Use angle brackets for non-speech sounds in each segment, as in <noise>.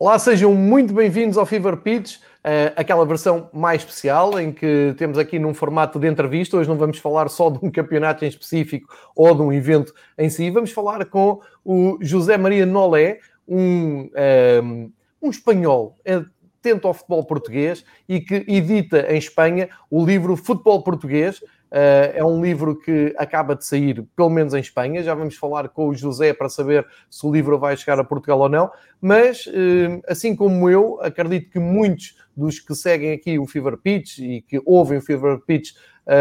Olá, sejam muito bem-vindos ao Fever Pitch, uh, aquela versão mais especial em que temos aqui num formato de entrevista. Hoje não vamos falar só de um campeonato em específico ou de um evento em si, vamos falar com o José Maria Nolé, um, um, ehm, um espanhol atento ao futebol português e que edita em Espanha o livro Futebol Português. Uh, é um livro que acaba de sair, pelo menos em Espanha. Já vamos falar com o José para saber se o livro vai chegar a Portugal ou não. Mas, uh, assim como eu, acredito que muitos dos que seguem aqui o Fever Pitch e que ouvem o Fever Pitch um,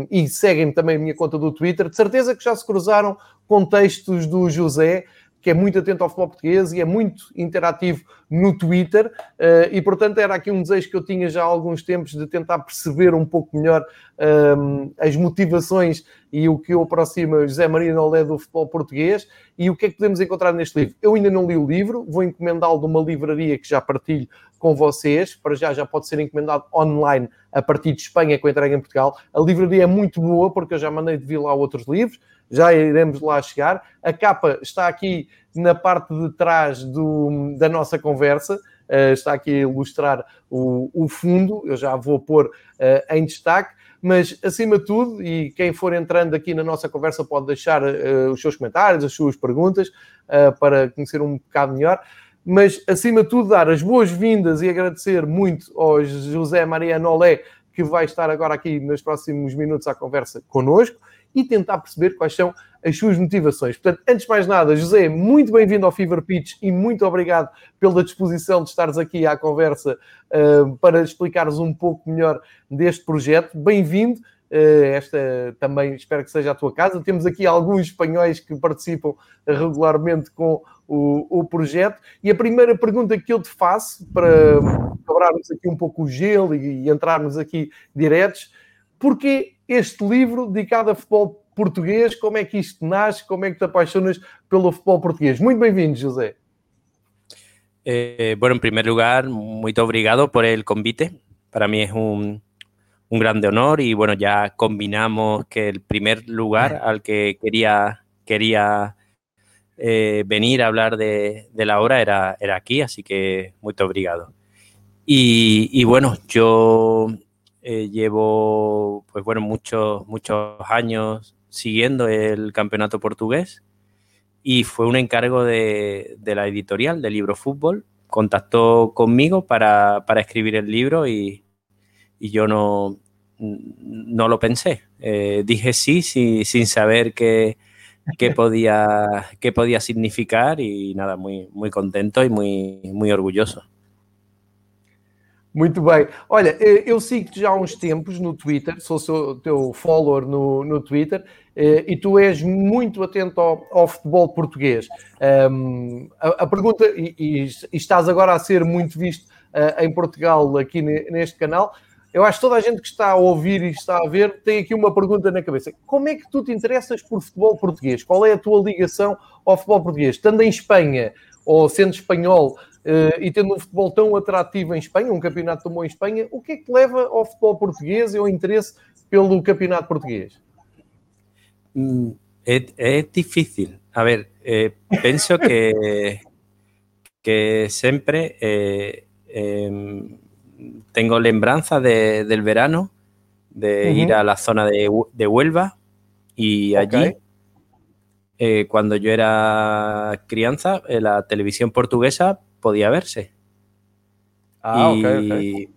ehm, e seguem também a minha conta do Twitter, de certeza que já se cruzaram com textos do José que é muito atento ao futebol português e é muito interativo no Twitter, uh, e portanto era aqui um desejo que eu tinha já há alguns tempos de tentar perceber um pouco melhor ehm, as motivações e o que o aproxima José Maria Nolé do futebol português e o que é que podemos encontrar neste livro. Eu ainda não li o livro, vou encomendá-lo de uma livraria que já partilho com vocês, para já já pode ser encomendado online a partir de Espanha com entrega em Portugal. A livraria é muito boa porque eu já mandei de vir lá outros livros, já iremos lá chegar. A capa está aqui na parte de trás do, da nossa conversa, uh, está aqui a ilustrar o, o, fundo, eu já vou pôr uh, em destaque. Mas, acima de tudo, e quem for entrando aqui na nossa conversa pode deixar uh, os seus comentários, as suas perguntas, para conhecer um bocado melhor mas acima de tudo dar as boas-vindas e agradecer muito ao José Maria Nolé, que vai estar agora aqui nos próximos minutos à conversa connosco e tentar perceber quais são as suas motivações. Portanto, antes de mais nada, José, muito bem-vindo ao Fever Pitch e muito obrigado pela disposição de estares aqui à conversa uh, para explicares um pouco melhor deste projeto. Bem-vindo. Uh, esta também espero que seja a tua casa. Temos aqui alguns espanhóis que participam regularmente com o, o projeto. E a primeira pergunta que eu te faço, para quebrarmos aqui um pouco o gelo e, e entrarmos aqui diretos, porquê este livro dedicado a futebol português? Como é que isto nasce? Como é que te apaixonas pelo futebol português? Muito bem-vindo, José. Eh, bueno, en primer lugar, muy obrigado por el convite. Para mí es un, un, grande honor y bueno, ya combinamos que el primer lugar al que quería, quería eh, venir a hablar de, de, la obra era, era aquí, así que muy obrigado. Y, y bueno, yo eh, llevo, pues bueno, muchos, muchos años siguiendo el campeonato portugués y fue un encargo de, de la editorial de Libro Fútbol. Contactó conmigo para, para escribir el libro y, y, yo no, no lo pensé. Eh, dije sí, sí, sin saber qué, qué, podía, qué podía significar y nada, muy, muy contento y muy, muy orgulloso. Muito bem. Olha, eh, eu sigo-te já há uns tempos no Twitter, sou o teu follower no, no Twitter, eh, e tu és muito atento ao, ao futebol português. Um, a, a, pergunta, e, e, estás agora a ser muito visto uh, em Portugal aqui neste canal, eu acho que toda a gente que está a ouvir e está a ver tem aqui uma pergunta na cabeça. Como é que tu te interessas por futebol português? Qual é a tua ligação ao futebol português? Estando em Espanha, ou sendo espanhol, e tendo um futebol tão atrativo em Espanha, um campeonato tão bom em Espanha, o que é que leva ao futebol português e ao interesse pelo campeonato português? É, é difícil. A ver, eh, penso que, que sempre eh, eh, tengo lembranza de, del verano, de uh -huh. ir a la zona de, de Huelva y allí okay. Eh, cuando yo era crianza, eh, la televisión portuguesa podía verse. Ah, y, okay, okay.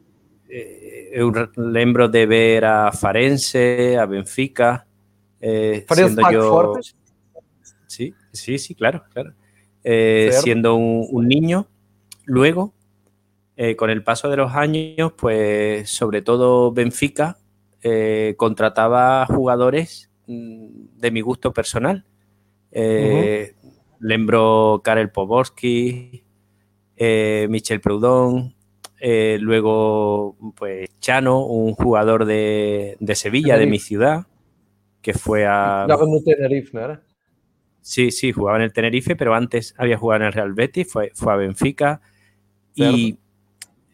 Eh, eu lembro de ver a Farense, a Benfica, eh, siendo yo... Fortes? Sí, sí, sí, claro, claro. Eh, siendo un, un, niño, luego, eh, con el paso de los años, pues sobre todo Benfica contrataba jugadores mm, de mi gusto personal. Eh, uh -huh. Lembro Karel Poborski, eh, Michel Proudhon, eh, luego pues Chano, un jugador de, de Sevilla, Tenerife. de mi ciudad, que fue a... Jugaba en el Tenerife, ¿no era? Sí, sí, jugaba en el Tenerife, pero antes había jugado en el Real Betis, fue, fue a Benfica y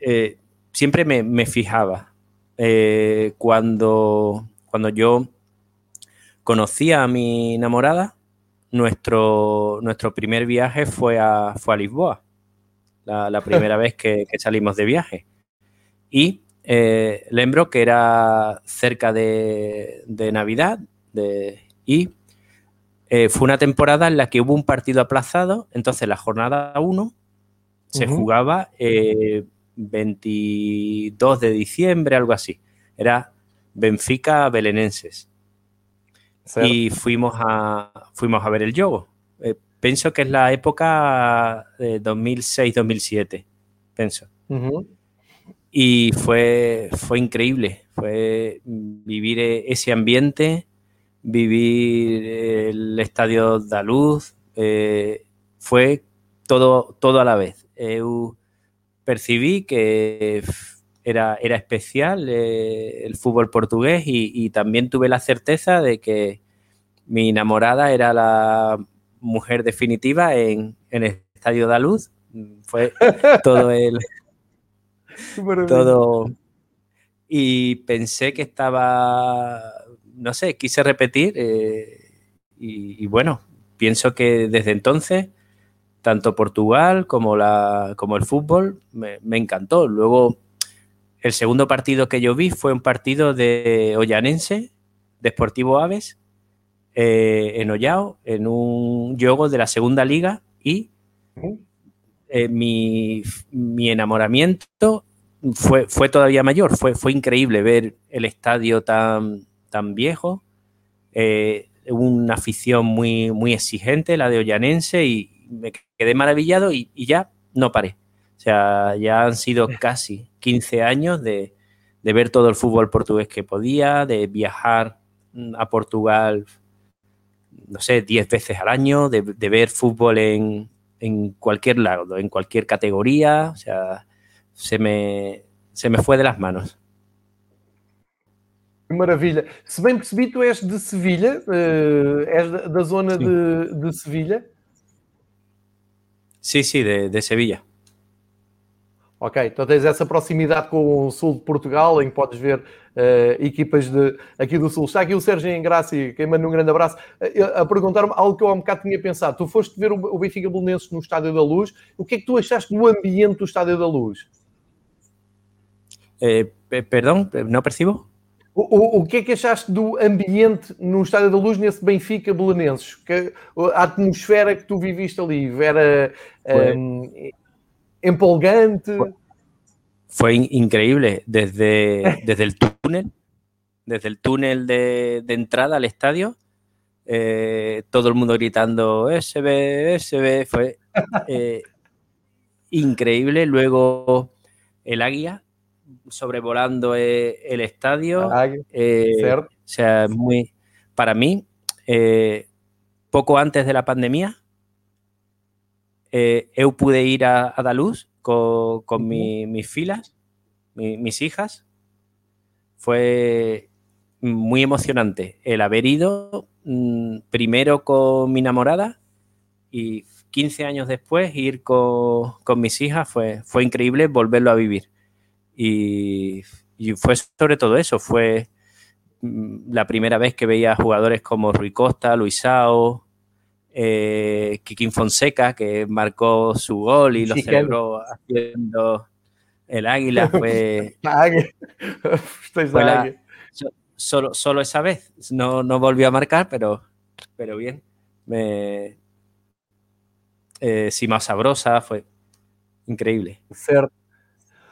eh, siempre me, me fijaba cuando, cuando yo conocía a mi enamorada, nuestro, nuestro primer viaje fue a, fue a Lisboa la, primera vez que, salimos de viaje. Y eh, lembro que era cerca de, Navidad y eh, fue una temporada en la que hubo un partido aplazado, entonces la jornada 1 se jugaba 22 de diciembre, algo así. Era Benfica Belenenses. Y fuimos a, fuimos a ver el yogo. Eh, pienso que es la época de 2006-2007, pienso. Y fue, fue increíble, fue vivir e, ese ambiente, vivir el estadio da luz, eh, fue todo, todo a la vez. Eu percibí que era, era especial eh, el fútbol portugués y, también tuve la certeza de que mi enamorada era la mujer definitiva en, el Estadio da Luz. Fue todo <laughs> el... todo... Y pensé que estaba, no sé, quise repetir eh, y, bueno, pienso que desde entonces tanto Portugal como, la, como el fútbol me, me encantó. Luego el segundo partido que yo vi fue un partido de Ollanense, de Sportivo Aves, eh, en Ollao, en un juego de la segunda liga y eh, mi, enamoramiento fue, fue, todavía mayor, fue, fue increíble ver el estadio tan, tan viejo, eh, una afición muy, muy exigente, la de Ollanense, y me quedé maravillado y ya no paré. O sea, ya han sido casi 15 años de, ver todo el fútbol portugués que podía, de viajar mm, a Portugal, no sé, 10 veces al año, de, ver fútbol en, cualquier lado, en cualquier categoría. O sea, se me, se me fue de las manos. Maravilha. Se bem percebi, tu és de Sevilha, uh, és da, zona de, de Sevilha. Sí, sí, de, de Sevilla. Ok, então tens essa proximidade com o sul de Portugal, em que podes ver uh, equipas de, aqui do sul. Está aqui o Sérgio Engrácia, quem manda um grande abraço, uh, a perguntar-me algo que eu há um bocado tinha pensado. Tu foste ver o, Benfica Belenenses no Estádio da Luz. O que é que tu achaste do ambiente do Estádio da Luz? Eh, perdão, não percebo? O, o, o, que é que achaste do ambiente no Estádio da Luz nesse Benfica Belenenses? Que, a atmosfera que tu viviste ali, era... Um, empolgante. Fue increíble desde, desde el túnel, desde el túnel de, entrada al estadio, eh, todo el mundo gritando SB, SB, fue <laughs> eh, increíble. Luego el águila sobrevolando eh, el estadio. o sea, muy, para mí, poco antes de la pandemia, eu pude ir a, a Daluz con, con mi, mis filas, mi, mis hijas. Fue muy emocionante el haber ido mmm, primero con mi enamorada y 15 años después ir con, con mis hijas fue, fue increíble volverlo a vivir. Y, y, fue sobre todo eso, fue la primera vez que veía jugadores como Rui Costa, Luisao, eh, Kikin Fonseca, que marcó su gol y lo celebró haciendo el águila. Fue, <laughs> <laughs> solo, solo esa vez. No, no volvió a marcar, pero, pero bien. Me, eh, Sima Sabrosa foi incrível. Certo.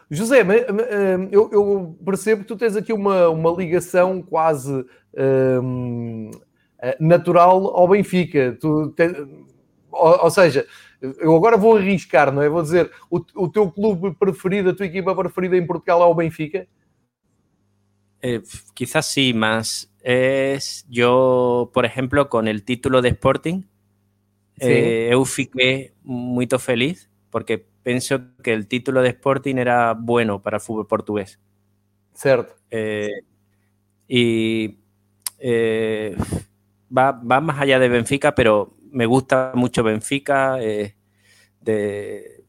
José, eh, eu, eu, percebo que tu tens aqui uma, uma ligação quase um, Eh, natural ao Benfica. Tu te, ou, ou, seja, eu agora vou arriscar, não é? Vou dizer, o, o teu clube preferido, a tua equipa preferida em Portugal é o Benfica? Eh, quizás sí, más es yo, por ejemplo, con el título de Sporting, sí. eh, eu fiqué muy feliz porque pienso que el título de Sporting era bueno para el fútbol portugués. Cierto. Eh, y eh, va, más allá de Benfica, pero me gusta mucho Benfica. Eh, de,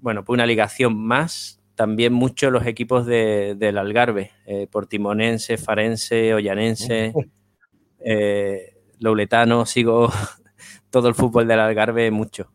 bueno, pues una ligación más. También mucho los equipos del Algarve, eh, Portimonense, Farense, Ollanense, <laughs> eh, Louletano. Sigo <laughs> todo el fútbol del Algarve mucho.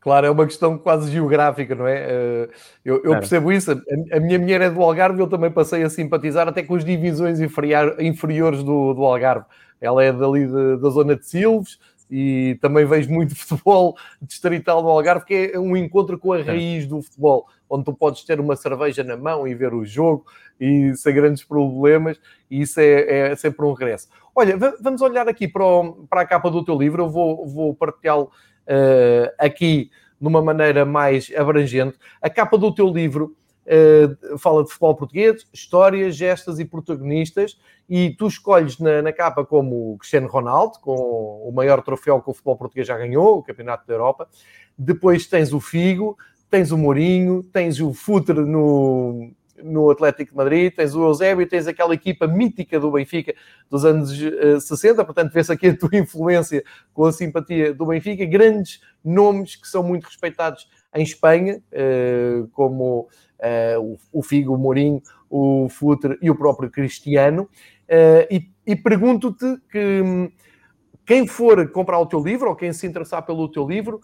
Claro, é uma questão quase geográfica, não é? Eh, eu, eu claro. percebo isso. A, a, minha mulher é do Algarve, eu também passei a simpatizar até com as divisões inferior, inferiores do, do Algarve. Ela é dali de, da zona de Silves e também vejo muito <laughs> futebol distrital do Algarve, que é um encontro com a raiz do futebol, onde tu podes ter uma cerveja na mão e ver o jogo e sem grandes problemas, e isso é, é sempre um regresso. Olha, vamos olhar aqui para, o, para a capa do teu livro, eu vou, vou partilhá-lo uh, aqui de uma maneira mais abrangente. A capa do teu livro uh, fala de futebol português, histórias, gestas e protagonistas, e tu escolhes na, na, capa como Cristiano Ronaldo, com o maior troféu que o futebol português já ganhou, o Campeonato da Europa. Depois tens o Figo, tens o Mourinho, tens o Futre no, no Atlético de Madrid, tens o Eusébio, tens aquela equipa mítica do Benfica dos anos uh, eh, 60, portanto vê-se aqui a tua influência com a simpatia do Benfica, grandes nomes que são muito respeitados em Espanha, uh, como uh, o, Figo, o Mourinho, o Futre e o próprio Cristiano, e, e pergunto-te que hum, quem for comprar o teu livro, ou quem se interessar pelo teu livro,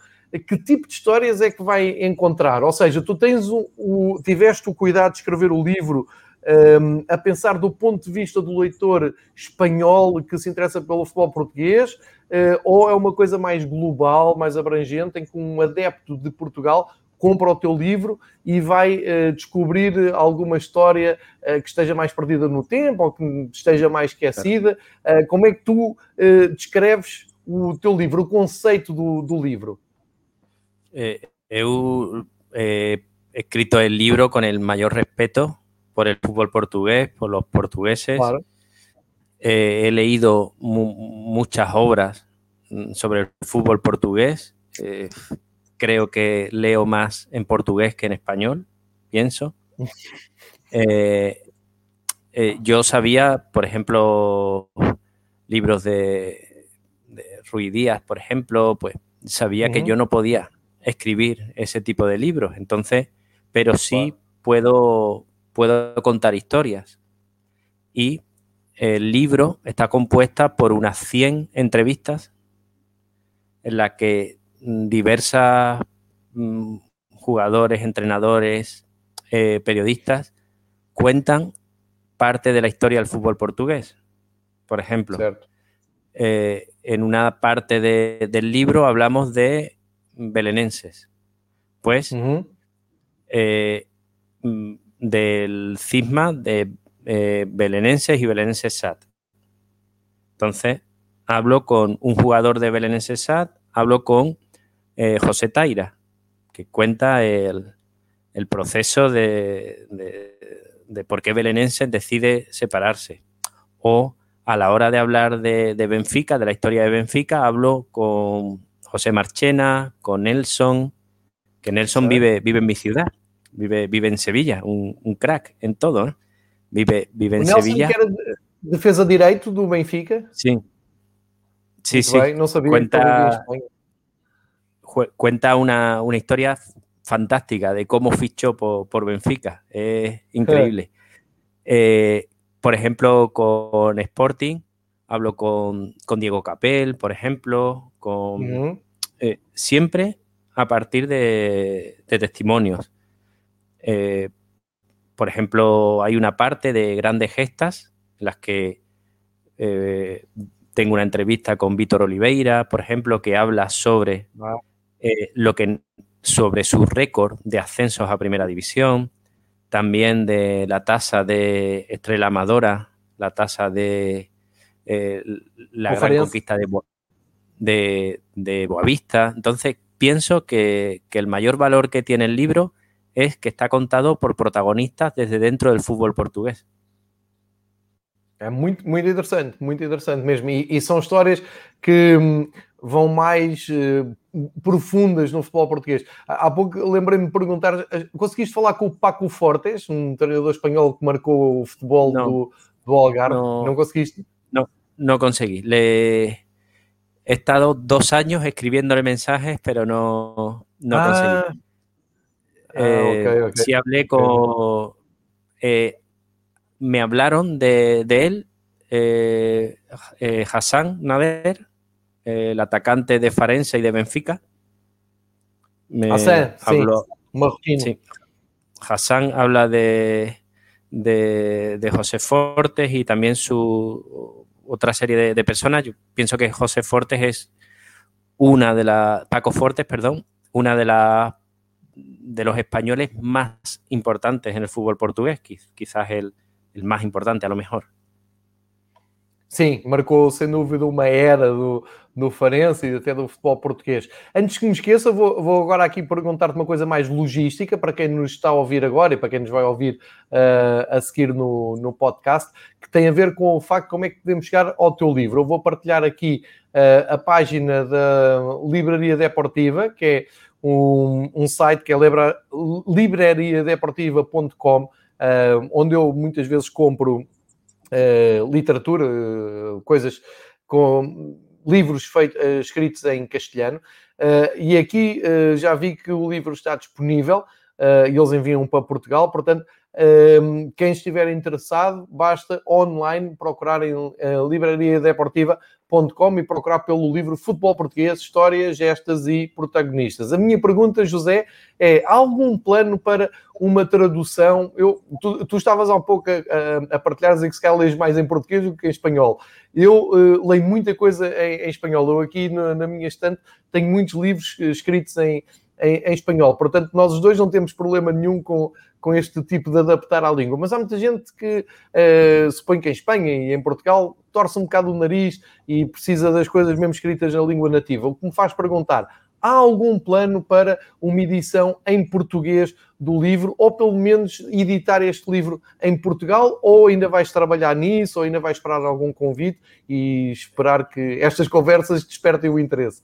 que tipo de histórias é que vai encontrar? Ou seja, tu tens o, o tiveste o cuidado de escrever o livro um, a pensar do ponto de vista do leitor espanhol que se interessa pelo futebol português, uh, ou é uma coisa mais global, mais abrangente, em que um adepto de Portugal compra o teu livro e vai uh, descobrir alguma história uh, que esteja mais perdida no tempo ou que esteja mais esquecida. como é que tu descreves o teu livro, o conceito do, do livro? eh, he escrito el libro con el mayor respeto por el fútbol portugués, por los portugueses. Eh, he leído muchas obras sobre el fútbol portugués. Eh, creo que leo más en portugués que en español, pienso. <laughs> yo sabía, por ejemplo, libros de, de Díaz, por ejemplo, pues sabía que yo no podía escribir ese tipo de libros. Entonces, pero sí puedo, puedo contar historias. Y el libro está compuesta por unas 100 entrevistas en las que diversas mm, jugadores, entrenadores, eh, periodistas cuentan parte de la historia del fútbol portugués. Por ejemplo, eh, en una parte del libro hablamos de belenenses. Pues eh, mm, del cisma de belenenses y belenenses SAT. Entonces, hablo con un jugador de belenenses SAT, hablo con eh, José Taira, que cuenta el, proceso de, de, por qué Belenenses decide separarse. O a la hora de hablar de, de Benfica, de la historia de Benfica, hablo con José Marchena, con Nelson, que Nelson vive, vive en mi ciudad, vive, vive en Sevilla, un, un crack en todo, ¿eh? Vive, vive en Nelson, Sevilla. Que era defesa direito do Benfica? Sí. Sí, sí. no sabía cuenta, cuenta una, una, historia fantástica de cómo fichó por, por Benfica. Es increíble. Eh, por ejemplo, con Sporting, hablo con, con Diego Capel, por ejemplo, con, eh, siempre a partir de, testimonios. Eh, por ejemplo, hay una parte de grandes gestas en las que eh, tengo una entrevista con Víctor Oliveira, por ejemplo, que habla sobre lo que sobre su récord de ascensos a primera división, también de la tasa de Estrella Amadora, la tasa de la gran conquista de, de, de Boavista. Entonces, pienso que, que, el mayor valor que tiene el libro es que está contado por protagonistas desde dentro del fútbol portugués. É muito, muito interessante, muito interessante mesmo. E, e são histórias que hum, vão mais uh, profundas no futebol português. Há pouco lembrei-me de perguntar: eh, conseguiste falar com o Paco Fortes, um treinador espanhol que marcou o futebol do, do Algarve? Não, não conseguiste? Não, não consegui. Le, he estado dos años escribiéndole mensajes, pero no, no ah. conseguí. Ah, eh, sí hablé con... Eh, me hablaron de, él, eh, Hassan Nader, el atacante de Farense y de Benfica. Me Hassan, habló- sí, marroquino. Sí. Hassan habla de, de, de José Fortes y también su otra serie de, de personas. Yo pienso que José Fortes es una de las, Paco Fortes, perdón, una de las de los españoles más importantes en el fútbol portugués, quiz- quizás el, el más importante a lo mejor. Sim, marcou sem dúvida uma era do, do Farense e até do futebol português. Antes que me esqueça, vou, vou agora aqui perguntar-te uma coisa mais logística para quem nos está a ouvir agora e para quem nos vai ouvir uh, a seguir no, no podcast, que tem a ver com o facto de como é que podemos chegar ao teu livro. Eu vou partilhar aqui uh, a página da Livraria Deportiva, que é um, um site que é libra, librariadeportiva.com, uh, onde eu muitas vezes compro literatura, coisas com livros feitos, uh, escritos em castelhano. e aqui já vi que o livro está disponível e eles enviam para Portugal, portanto, quem estiver interessado, basta online procurar em livrariadeportiva.com e procurar pelo livro Futebol Português, Histórias, Gestas e Protagonistas. A minha pergunta, José, é: há algum plano para uma tradução? Eu, tu, tu estavas há pouco a, a, partilhar, dizer que se calhar lês mais em português do que em espanhol. Eu uh, leio muita coisa em, em espanhol. Eu aqui na, na, minha estante tenho muitos livros escritos em, em, em, espanhol. Portanto, nós os dois não temos problema nenhum com, com este tipo de adaptar à língua. Mas há muita gente que uh, suponho que em Espanha e em Portugal torce um bocado o nariz e precisa das coisas mesmo escritas na língua nativa. O que me faz perguntar: há algum plano para uma edição em português do livro, ou pelo menos editar este livro em Portugal, ou ainda vais trabalhar nisso, ou ainda vais esperar algum convite e esperar que estas conversas despertem o interesse?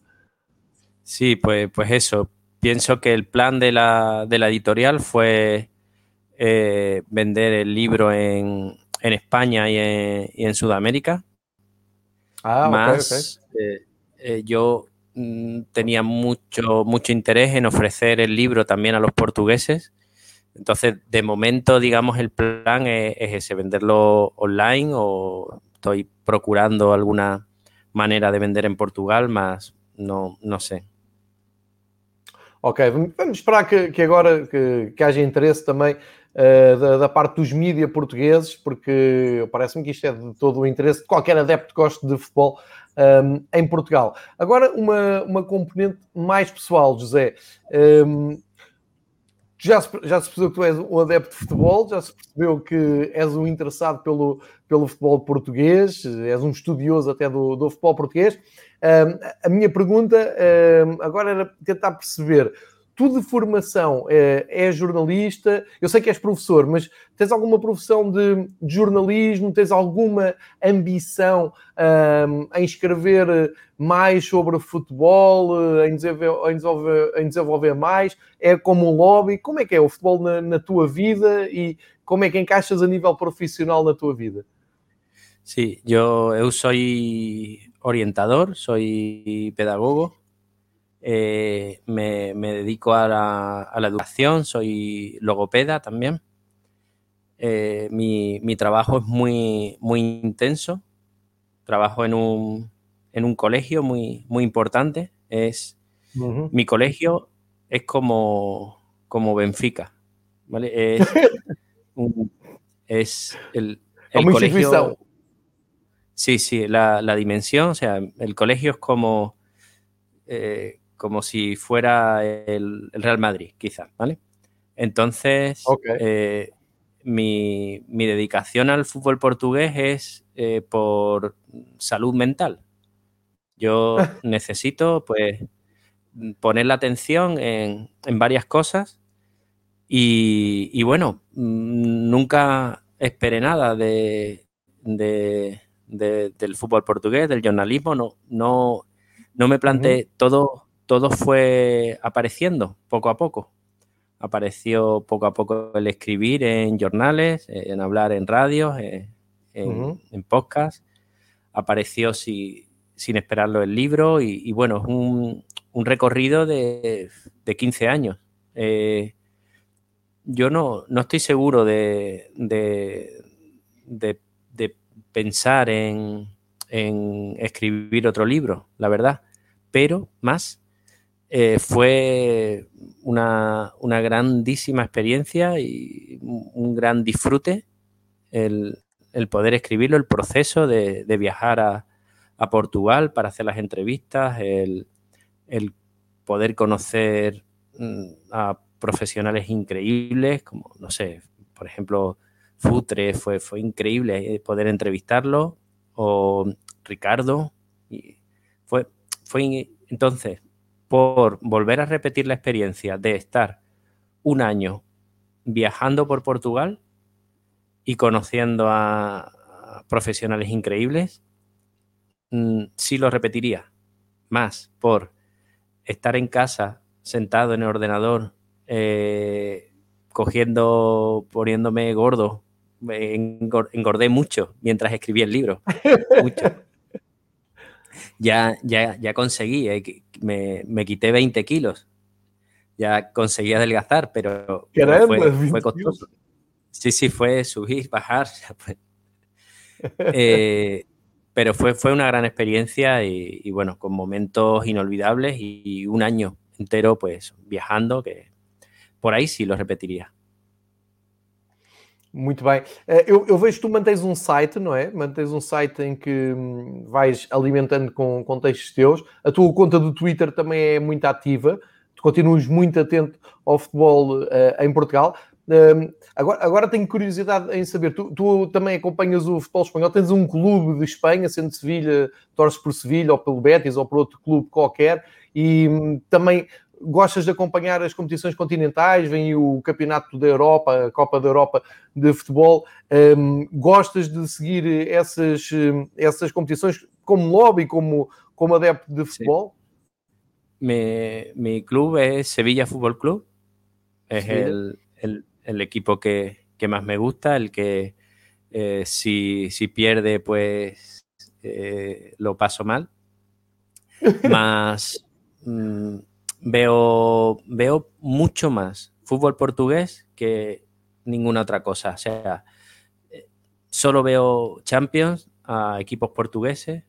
Sí, pues, pues eso. Pienso que el plan de la, de la editorial fue eh, vender el libro en, en España y en, y en, Sudamérica. Ah, Más, okay, okay. Eh, eh, yo mm, tenía mucho, mucho interés en ofrecer el libro también a los portugueses. Entonces, de momento, digamos, el plan es, es ese, venderlo online o estoy procurando alguna manera de vender en Portugal, más no, no sé. Ok, vamos esperar que, que agora que, que, haja interesse também uh, da, da, parte dos mídias portugueses, porque parece-me que isto é de todo o interesse de qualquer adepto que goste de futebol um, em Portugal. Agora, uma, uma componente mais pessoal, José. Um, já se, já se percebeu que tu és um adepto de futebol, já se percebeu que és um interessado pelo, pelo futebol português, és um estudioso até do, do futebol português. A minha pergunta agora era tentar perceber. Tu de formação é, jornalista, eu sei que és professor, mas tens alguma profissão de, de jornalismo? Tens alguma ambição em escrever mais sobre futebol, em desenvolver, em, desenvolver, em desenvolver, mais? É como um lobby? Como é que é o futebol na, na tua vida e como é que encaixas a nível profissional na tua vida? Sí, yo, eu soy orientador, soy pedagogo, eh, me, me, dedico a la, a la, educación, soy logopeda también. Eh, mi, mi, trabajo es muy, muy intenso, trabajo en un, en un colegio muy, muy importante. Es, uh -huh. Mi colegio es como, como Benfica, ¿vale? Es, <laughs> un, es el, el colegio... Sí, sí, la, la, dimensión, o sea, el colegio es como, eh, como si fuera el, el, Real Madrid, quizás, ¿vale? Entonces, okay. eh, mi, mi, dedicación al fútbol portugués es eh, por salud mental. Yo <laughs> necesito, pues, poner la atención en, en varias cosas y, y, bueno, nunca esperé nada de, de de, del fútbol portugués, del jornalismo, no, no, no me planteé, todo, todo fue apareciendo poco a poco. Apareció poco a poco el escribir en jornales, en hablar en radios, en, en, uh -huh. en podcast. Apareció si, sin esperarlo el libro y, y bueno, es un, un, recorrido de, de 15 años. Eh, yo no, no, estoy seguro de, de pensar en, escribir otro libro, la verdad. Pero más, eh, fue una, grandísima experiencia y un gran disfrute el, poder escribirlo, el proceso de, viajar a, a, Portugal para hacer las entrevistas, el, el poder conocer mm, a profesionales increíbles, como, no sé, por ejemplo, Futre, fue, fue increíble eh, poder entrevistarlo, o Ricardo, y fue, fue entonces, por volver a repetir la experiencia de estar un año viajando por Portugal y conociendo a, profesionales increíbles, mm, sí lo repetiría. Más por estar en casa, sentado en el ordenador, eh, cogiendo, poniéndome gordo. Engordé mucho mientras escribía el libro. mucho. Ya, ya, ya conseguí, eh, me, me, quité 20 kilos. Ya conseguí adelgazar, pero, fue, fue, costoso. Sí, sí, fue subir, bajar. Eh, pero fue, fue una gran experiencia y, y bueno, con momentos inolvidables y, y un año entero pues viajando que por aí sim, eu repetiria. Muito bem. Eh, eu, eu, vejo que tu mantens um site, não é? Mantens um site em que hum, vais alimentando com, com textos teus. A tua conta do Twitter também é muito ativa. Tu continuas muito atento ao futebol uh, em Portugal. Um, agora, agora tenho curiosidade em saber, tu, tu, também acompanhas o futebol espanhol, tens um clube de Espanha, sendo Sevilha, torces por Sevilha ou pelo Betis ou por outro clube qualquer, e um, também gostas de acompanhar as competições continentais, vem o Campeonato da Europa, a Copa da Europa de Futebol, um, gostas de seguir essas, essas competições como lobby, como, como adepto de futebol? Sí. Mi, mi, club es Sevilla Fútbol Club, es sí. el, el, el, equipo que, que, más me gusta, el que eh, si, si, pierde pues eh, lo paso mal. <laughs> Más... Mm, veo, veo mucho más fútbol portugués que ninguna otra cosa. O sea, eh, solo veo Champions a equipos portugueses,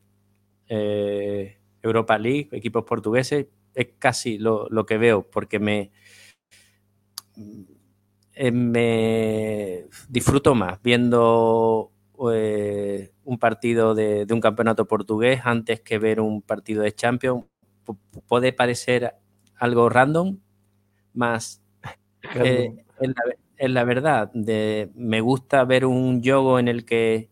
eh, Europa League, equipos portugueses, es casi lo, que veo, porque me, eh, me disfruto más viendo un partido de, un campeonato portugués antes que ver un partido de Champions. Puede parecer algo random, más <laughs> eh, en, la, en, la, verdad, de, me gusta ver un juego en el que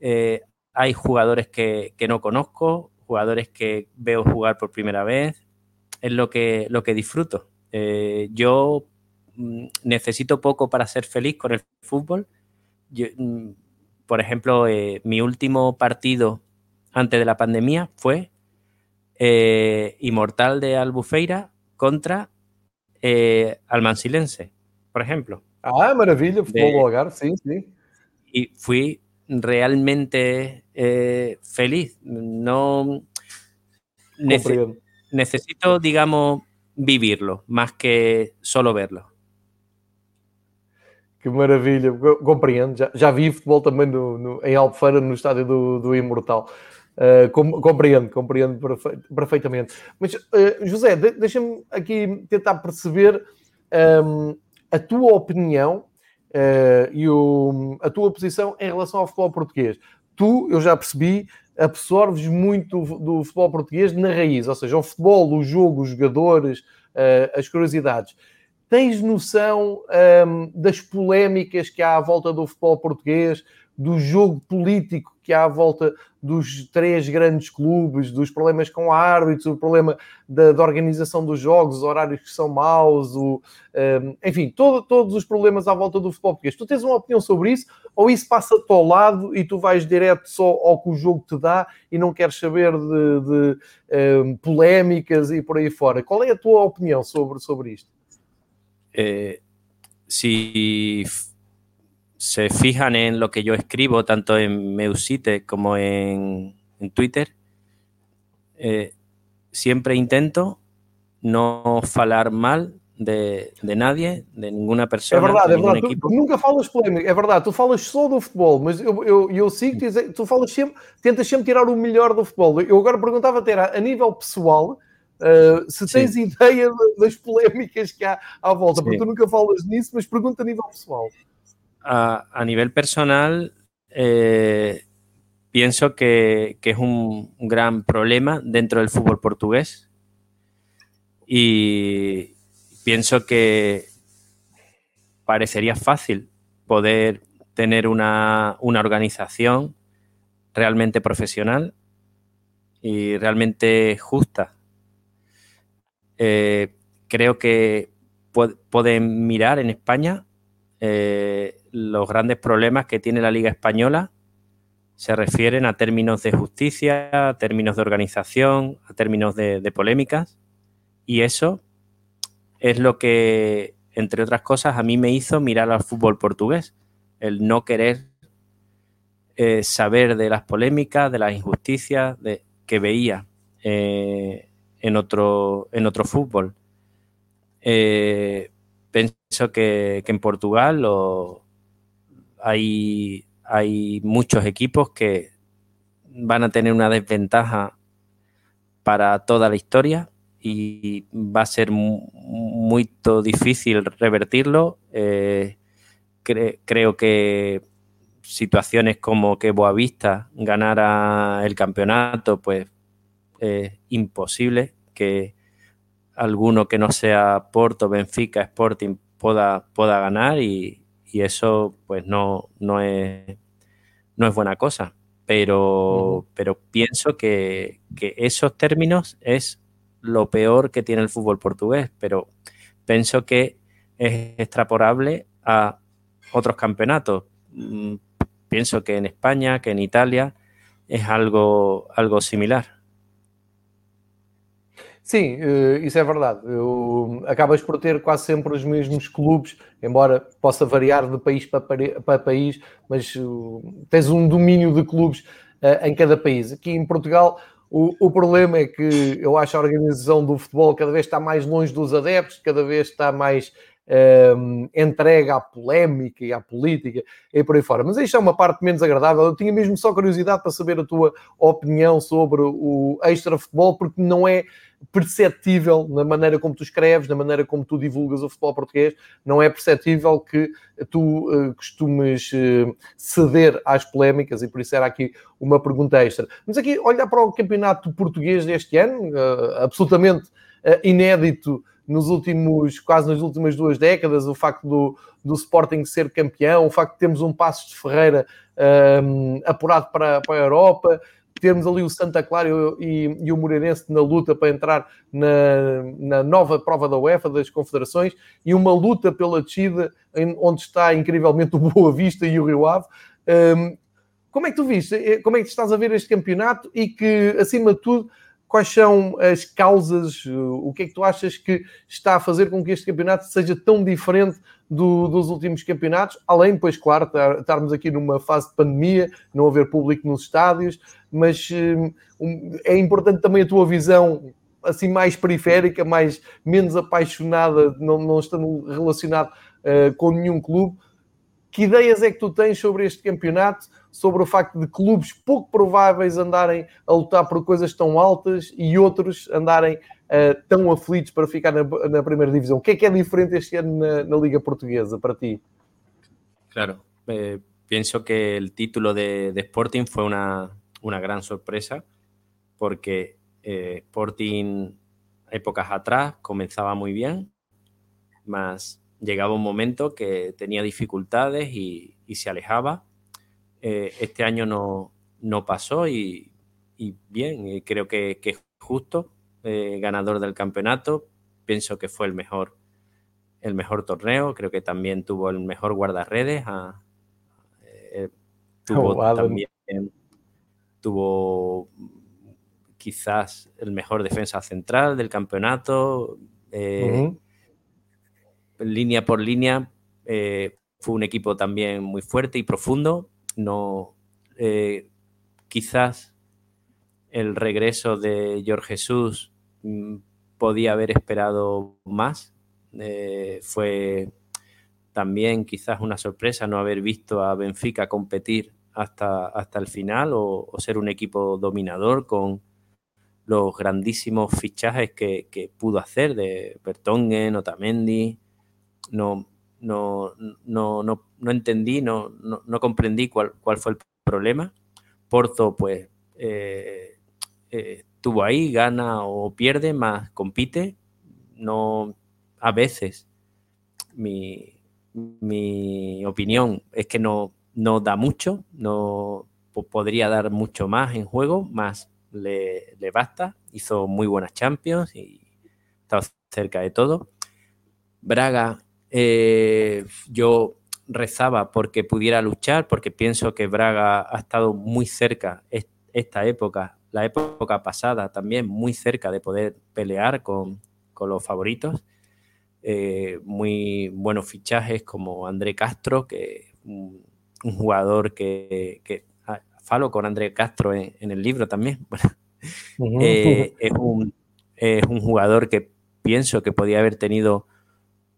eh, hay jugadores que, que, no conozco, jugadores que veo jugar por primera vez, es lo que, lo que disfruto. Eh, yo mm, necesito poco para ser feliz con el fútbol. Yo, mm, por ejemplo, eh, mi último partido antes de la pandemia fue eh, Inmortal de Albufeira contra eh, Almansilense, por ejemplo. Ah, maravilla, fútbol hogar, sí, sí. Y fui realmente eh, feliz. No nece necesito, digamos, vivirlo más que solo verlo. Que maravilha, compreendo. Já, já vi futebol também no, no, em Albufeira, no estádio do, do Imortal. Uh, compreendo, compreendo perfeitamente. Mas, uh, José, de, deixa-me aqui tentar perceber um, a tua opinião uh, e o, a tua posição em relação ao futebol português. Tu, eu já percebi, absorves muito do, do futebol português na raiz, ou seja, o futebol, o jogo, os jogadores, as curiosidades. Tens noção um, das polémicas que há à volta do futebol português, do jogo político que há à volta dos três grandes clubes, dos problemas com árbitros, o problema da, da organização dos jogos, os horários que são maus, o, um, enfim, todo, todos os problemas à volta do futebol português. Tu tens uma opinião sobre isso ou isso passa-te ao lado e tu vais direto só ao que o jogo te dá e não queres saber de, de um, polémicas e por aí fora? Qual é a tua opinião sobre, sobre isto? Eh, si se fijan en lo que yo escribo, tanto en Meusite como en, en Twitter, eh, siempre intento no falar mal de, de, nadie, de ninguna persona. É verdade, é verdade. Tu, tu, nunca falas polémico, é verdade. Tu falas só do futebol, mas eu, eu, eu sigo tu falas sempre, tentas sempre tirar o melhor do futebol. Eu agora perguntava até a nível pessoal, Uh, se tens Sim. ideia das polémicas que há à volta, Sim. porque tu nunca falas nisso, mas pergunta a nível pessoal. A, nivel personal, eh, pienso que, que, es un, un gran problema dentro del fútbol portugués y pienso que parecería fácil poder tener una, una organización realmente profesional y realmente justa. Eh, creo que pueden mirar en España eh, los grandes problemas que tiene la Liga Española se refieren a términos de justicia, a términos de organización, a términos de, polémicas. Y eso es lo que, entre otras cosas, a mí me hizo mirar al fútbol portugués. El no querer eh, saber de las polémicas, de las injusticias que veía eh, en, otro, en otro fútbol. Eh, pienso que, en Portugal hay, muchos equipos que van a tener una desventaja para toda la historia y va a ser muy, difícil revertirlo. creo que situaciones como que Boavista ganara el campeonato, pues es imposible que alguno que no sea Porto, Benfica, Sporting pueda, pueda ganar y, eso pues no, no, es, no es buena cosa. Pero, pero pienso que, que, esos términos es lo peor que tiene el fútbol portugués, pero pienso que es extrapolable a otros campeonatos. Mm, pienso que en España, que en Italia, é algo, algo similar. Sim, eh, isso é verdade. Eu, acabas por ter quase sempre os mesmos clubes, embora possa variar de país para, para país, mas uh, tens um domínio de clubes uh, em cada país. Aqui em Portugal, o, o, problema é que eu acho a organização do futebol cada vez está mais longe dos adeptos, cada vez está mais um, entrega à polémica e à política e por aí fora. Mas isto é uma parte menos agradável. Eu tinha mesmo só curiosidade para saber a tua opinião sobre o extra futebol, porque não é perceptível na maneira como tu escreves, na maneira como tu divulgas o futebol português, não é perceptível que tu uh, costumes uh, ceder às polémicas e por isso era aqui uma pergunta extra. Mas aqui, olhar para o campeonato português deste ano, uh, absolutamente inédito nos últimos, quase nas últimas duas décadas, o facto do, do Sporting ser campeão, o facto de termos um Passos de Ferreira um, apurado para, para a Europa, termos ali o Santa Clara e, e, o Moreirense na luta para entrar na, na, nova prova da UEFA das Confederações e uma luta pela descida onde está incrivelmente o Boa Vista e o Rio Ave. Um, como é que tu viste? Como é que estás a ver este campeonato e que, acima de tudo, quais são as causas, o que é que tu achas que está a fazer com que este campeonato seja tão diferente do, dos últimos campeonatos, além, pois claro, estarmos aqui numa fase de pandemia, não haver público nos estádios, mas um, é importante também a tua visão assim mais periférica, mais menos apaixonada, não, não estando relacionado uh, com nenhum clube. Que ideias é que tu tens sobre este campeonato? sobre o facto de clubes pouco prováveis andarem a lutar por coisas tão altas e outros andarem uh, tão aflitos para ficar na, na, primeira divisão. O que é que é diferente este ano na, na Liga Portuguesa para ti? Claro, eh, que el título de, de Sporting fue una, una, gran sorpresa porque eh, Sporting épocas atrás comenzaba muy bien, más llegaba un momento que tenía dificultades y, y se alejaba eh, este año no, no pasó y, y bien, creo que, es justo, eh, ganador del campeonato. Pienso que fue el mejor, el mejor torneo, creo que también tuvo el mejor guardarredes. A, eh, tuvo oh, también tuvo quizás el mejor defensa central del campeonato. Uh -huh. Línea por línea, fue un equipo también muy fuerte y profundo no, eh, quizás el regreso de George Jesús mm, podía haber esperado más. Eh, fue también quizás una sorpresa no haber visto a Benfica competir hasta, hasta el final o, ser un equipo dominador con los grandísimos fichajes que, pudo hacer de Bertongen, Otamendi. No, no, no, no, no entendí, no, no, comprendí cuál, cuál fue el problema. Porto, pues, eh, eh, estuvo ahí, gana o pierde, más compite. No, a veces mi, mi opinión es que no, no da mucho, no podría dar mucho más en juego, más le, basta. Hizo muy buenas Champions y está cerca de todo. Braga, eh, yo rezaba porque pudiera luchar, porque pienso que Braga ha estado muy cerca esta época, la época pasada también, muy cerca de poder pelear con, los favoritos. Eh, muy buenos fichajes como André Castro, que un, un jugador que, que, falo con André Castro en, el libro también. <laughs> Eh, es, un, es un jugador que pienso que podía haber tenido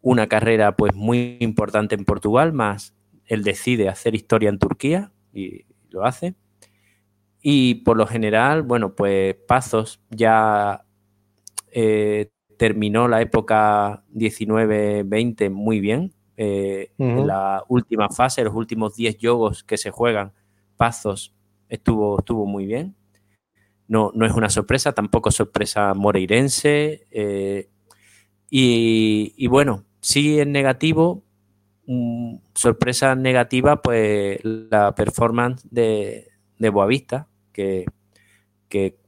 una carrera pues muy importante en Portugal, más él decide hacer historia en Turquía y lo hace. Y por lo general, bueno, pues Pazos ya eh, terminó la época 19-20 muy bien. Eh, en la última fase, los últimos 10 yogos que se juegan, Pazos estuvo, estuvo muy bien. No, no es una sorpresa, tampoco sorpresa moreirense. Eh, y, bueno, sí es negativo, mm, sorpresa negativa, pues la performance de, de Boavista, que, que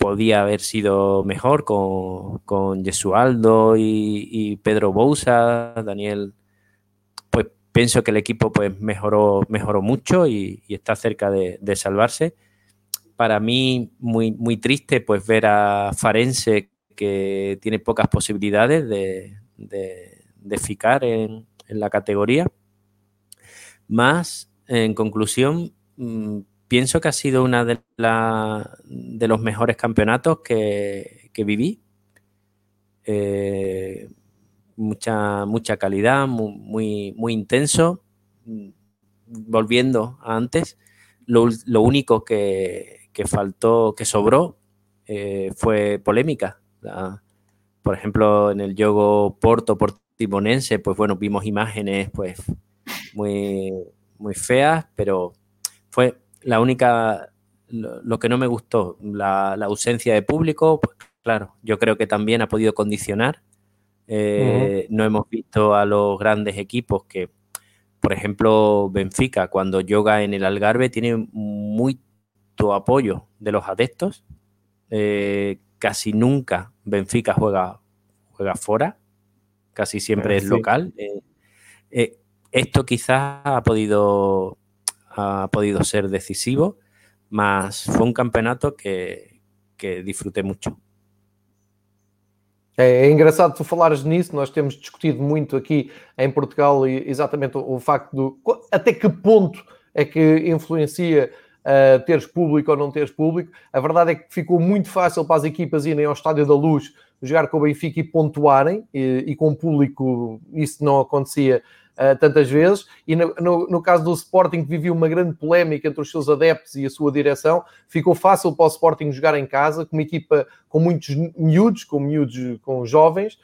podía haber sido mejor con, con Jesualdo y, Pedro Bousa, Daniel. Pues pienso que el equipo pues mejoró, mejoró mucho y, está cerca de, salvarse. Para mí, muy, muy triste pues ver a Farense que tiene pocas posibilidades de, de, ficar en, la categoría. Más, en conclusión, mm, pienso que ha sido uno de, los mejores campeonatos que, viví. Eh, mucha, mucha calidad, muy, muy, intenso. Volviendo a antes, lo, único que, faltó, que sobró, eh, fue polémica. Por ejemplo, en el juego Porto Portimonense, pues bueno, vimos imágenes pues muy, muy feas, pero fue la única, lo, que no me gustó, la, ausencia de público, pues claro, yo creo que también ha podido condicionar. Eh, no hemos visto a los grandes equipos que, por ejemplo, Benfica, cuando yoga en el Algarve, tiene mucho apoyo de los adeptos. Eh, casi nunca Benfica juega, juega fuera, casi siempre es local. Eh, esto quizás ha podido ha podido ser decisivo, mas fue un campeonato que, que disfrutei muito. É, é, engraçado tu falares nisso, nós temos discutido muito aqui em Portugal exatamente o, o facto do até que ponto é que influencia teres público ou não teres público. A verdade é que ficou muito fácil para as equipas irem ao Estádio da Luz jogar com o Benfica e pontuarem, e, e com o público isso não acontecia uh, tantas vezes. E no, no, no, caso do Sporting, que vivia uma grande polémica entre os seus adeptos e a sua direção, ficou fácil para o Sporting jogar em casa, com uma equipa com muitos miúdos, com miúdos, com jovens,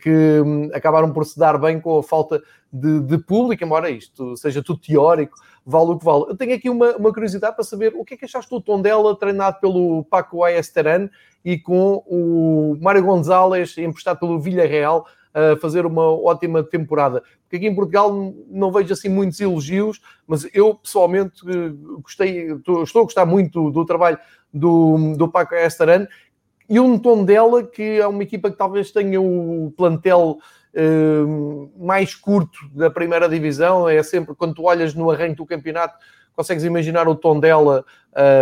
que um, acabaram por se dar bem com a falta de, de, público, embora isto seja tudo teórico, vale o que vale. Eu tenho aqui uma, uma curiosidade para saber o que é que achaste do Tondela treinado pelo Paco Ayesteran e com o Mário Gonzalez emprestado pelo Villarreal a fazer uma ótima temporada. Porque aqui em Portugal não vejo assim muitos elogios, mas eu pessoalmente gostei, estou a gostar muito do trabalho do, do Paco Estaran e um tom dela que é uma equipa que talvez tenha o plantel uh, mais curto da primeira divisão. É sempre quando tu olhas no arranque do campeonato, consegues imaginar o tom dela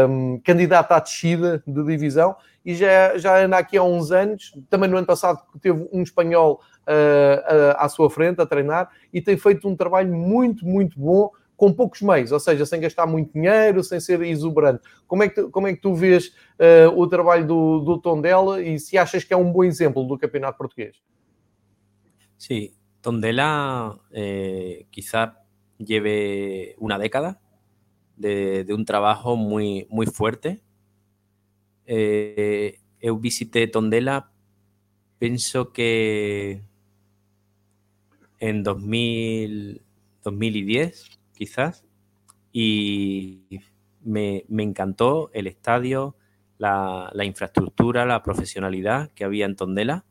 um, candidato à descida de divisão. E já, já anda aqui há uns anos, também no ano passado teve um espanhol uh, à sua frente a treinar. E tem feito um trabalho muito, muito bom com poucos meios, ou seja, sem gastar muito dinheiro, sem ser exuberante. Como é que tu, como é que tu vês uh, o trabalho do, do Tondela e se achas que é um bom exemplo do campeonato português? Sí, Tondela eh, quizá lleve una década de, de un trabajo muy, muy fuerte eh, eu visité Tondela, pienso que en 2000, 2010, quizás, y me, encantó el estadio, la, infraestructura, la profesionalidad que había en Tondela.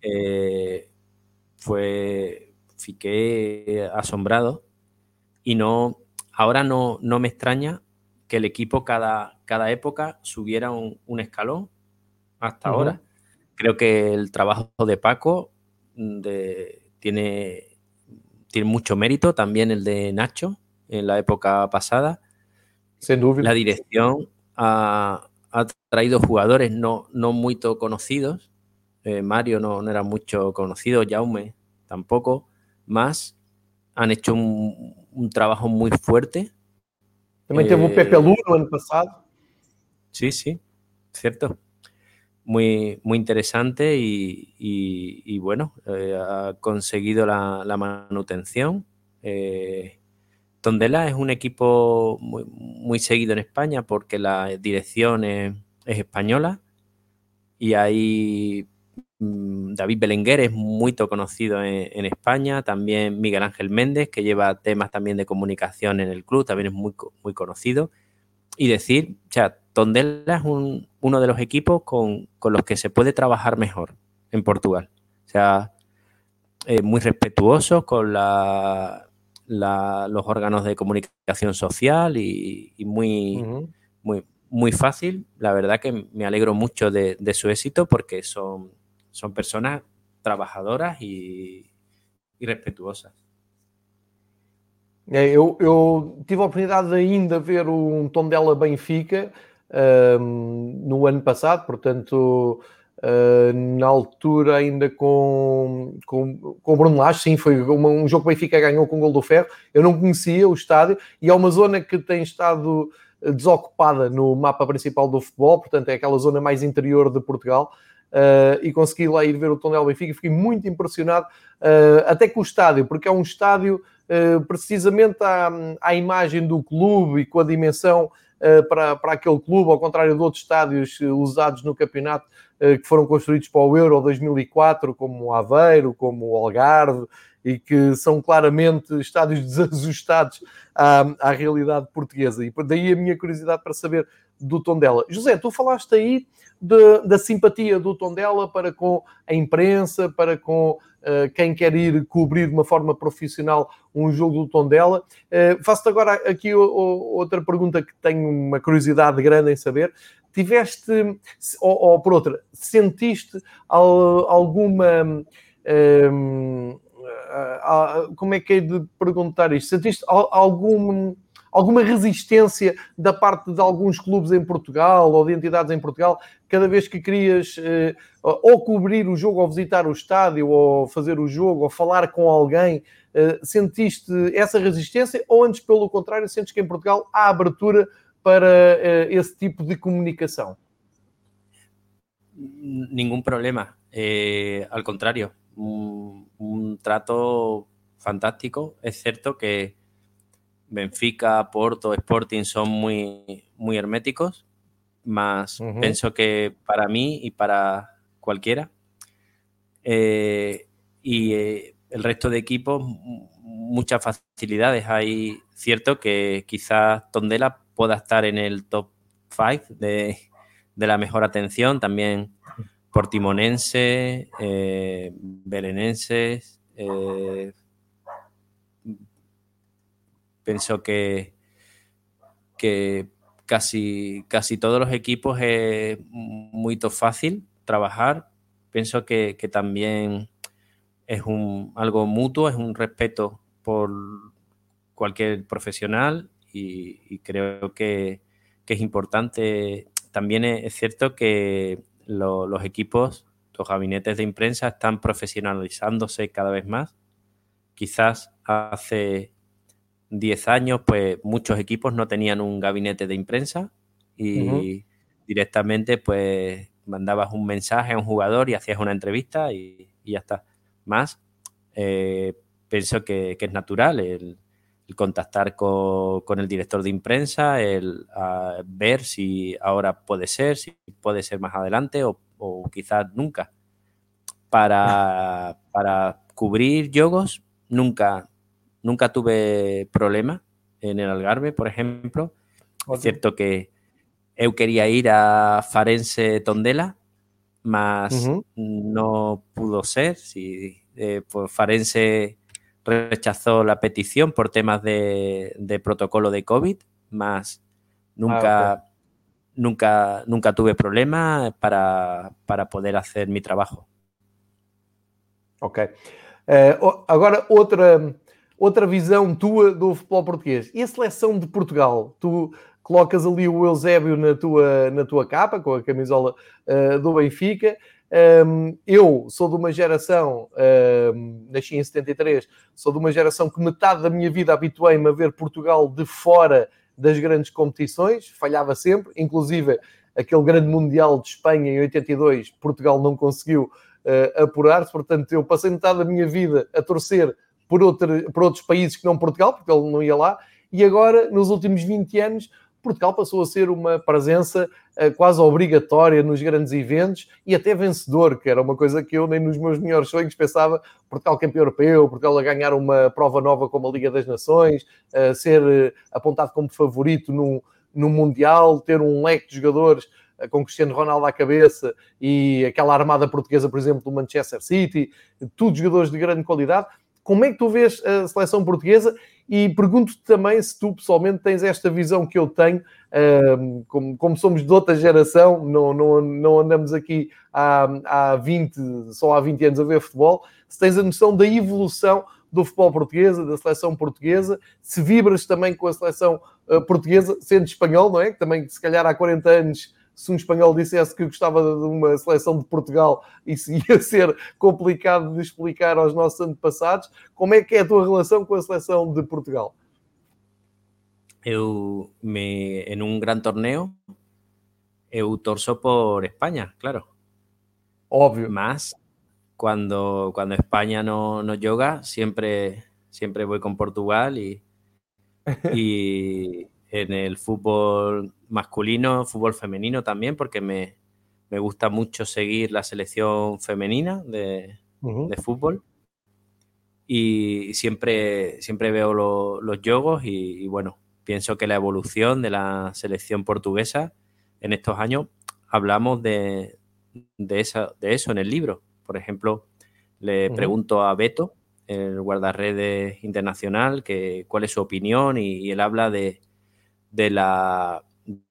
Eh, fue, fiqué asombrado y no, ahora no, no me extraña que el equipo cada, cada época subiera un, escalón hasta ahora. Creo que el trabajo de Paco tiene, tiene mucho mérito, también el de Nacho en la época pasada. Sin duda. La dirección ha, traído jugadores no, no muy conocidos. Eh, Mario no, no, era mucho conocido, Jaume tampoco. Más han hecho un, trabajo muy fuerte. También tuvo un Pepe Luno el año pasado. Sí, sí, cierto. Muy, muy interesante y, bueno, eh, ha conseguido la, manutención. Eh, Tondela es un equipo muy, seguido en España porque la dirección es, es española y hay Mm, David Belenguer es muy conocido en, España, también Miguel Ángel Méndez, que lleva temas también de comunicación en el club, también es muy, muy conocido. Y decir, o Tondela es uno de los equipos con, los que se puede trabajar mejor en Portugal. O sea, eh, muy respetuosos con la, los órganos de comunicación social y, muy, muy, muy fácil. La verdad que me alegro mucho de su éxito porque son son personas trabajadoras e respetuosas. É, eu, eu, tive a oportunidade de ainda ver um Tondela Benfica no ano passado, portanto, uh, na altura ainda com, com, com o Bruno Lage, sim, foi um jogo que o Benfica ganhou com o gol do Ferro. Eu não conhecia o estádio e é uma zona que tem estado desocupada no mapa principal do futebol, portanto, é aquela zona mais interior de Portugal uh, e consegui lá ir ver o Tondela Benfica fiquei muito impressionado, uh, até com o estádio, porque é um estádio uh, precisamente à, à, imagem do clube e com a dimensão para, para aquele clube, ao contrário de outros estádios usados no campeonato que foram construídos para o Euro 2004, como o Aveiro, como o Algarve, e que são claramente estádios <laughs> desajustados à, à realidade portuguesa. E daí a minha curiosidade para saber do Tondela. José, tu falaste aí de, da simpatia do Tondela para com a imprensa, para com quem quer ir cobrir de uma forma profissional um jogo do Tondela. Uh, Faço-te agora aqui outra pergunta que tenho uma curiosidade grande em saber. Tiveste, ou, ou por outra, sentiste alguma. Um, ehm, como é que é de perguntar isto? Sentiste algum alguma resistência da parte de alguns clubes em Portugal ou de entidades em Portugal, cada vez que querias eh, ou cobrir o jogo, ou visitar o estádio, ou fazer o jogo, ou falar com alguém, eh, sentiste essa resistência ou antes, pelo contrário, sentes que em Portugal há abertura para eh, esse tipo de comunicação? Ningún problema. Al contrario, un, trato fantástico. Es cierto que Benfica, Porto, Sporting son muy, muy herméticos, más pienso que para mí y para cualquiera. Eh, y eh, el resto de equipos, muchas facilidades. Hay cierto que quizás Tondela pueda estar en el top 5 de, la mejor atención, también Portimonense, eh, Belenenses, eh, pienso que, que casi, casi todos los equipos es muy fácil trabajar. Pienso que, también es un, algo mutuo, es un respeto por cualquier profesional y, creo que, es importante. También es, cierto que los equipos, los gabinetes de imprensa están profesionalizándose cada vez más. Quizás hace 10 años, pues muchos equipos no tenían un gabinete de imprensa y directamente pues mandabas un mensaje a un jugador y hacías una entrevista y, ya está. Más, eh, pienso que, es natural. contactar con, el director de imprensa, el ver si ahora puede ser, si puede ser más adelante o, quizás nunca. Para, para cubrir yogos nunca, nunca tuve problema en el Algarve, por ejemplo. Es cierto que yo quería ir a Farense Tondela, mas no pudo ser. Si, eh, pues Farense rechazó la petición por temas de, protocolo de COVID, más nunca, ah, nunca, nunca tuve problema para, poder hacer mi trabajo. Ok. Eh, agora, outra, outra visão tua do futebol português. E a seleção de Portugal? Tu colocas ali o Eusébio na tua, na tua capa, com a camisola uh, do Benfica. Um, eu sou de uma geração, um, nasci em 73, sou de uma geração que metade da minha vida habituei-me a ver Portugal de fora das grandes competições, falhava sempre, inclusive aquele grande Mundial de Espanha em 82, Portugal não conseguiu uh, apurar-se, portanto eu passei metade da minha vida a torcer por, por outros países que não Portugal, porque ele não ia lá, e agora, nos últimos 20 anos, Portugal passou a ser uma presença uh, quase obrigatória nos grandes eventos e até vencedor, que era uma coisa que eu nem nos meus melhores sonhos pensava. Portugal campeão europeu, Portugal a ganhar uma prova nova como a Liga das Nações, uh, ser uh, apontado como favorito no, no Mundial, ter um leque de jogadores com Cristiano Ronaldo à cabeça e aquela armada portuguesa, por exemplo, do Manchester City, tudo jogadores de grande qualidade. Como é que tu vês a seleção portuguesa e pergunto-te também se tu pessoalmente tens esta visão que eu tenho, como, como somos de outra geração, não, não, não andamos aqui há, há 20, só há 20 anos a ver futebol, se tens a noção da evolução do futebol portuguesa, da seleção portuguesa, se vibras também com a seleção uh, portuguesa, sendo espanhol, não é? Que também, se calhar, há 40 anos se um espanhol dissesse que gostava de uma seleção de Portugal, isso <laughs> ia ser complicado de explicar aos nossos antepassados. Como é que é a tua relação com a seleção de Portugal? Eu, me, en un gran torneo, eu torço por España, claro. Obvio. Más cuando, cuando España no, no yoga, siempre, siempre voy con Portugal y, <laughs> y en el fútbol masculino, fútbol femenino también, porque me, gusta mucho seguir la selección femenina de, fútbol. Y siempre, siempre veo los yogos y, bueno, pienso que la evolución de la selección portuguesa en estos años, hablamos de, de, de eso en el libro. Por ejemplo, le pregunto a Beto, el guardarredes internacional, que, cuál es su opinión y él habla de, de la,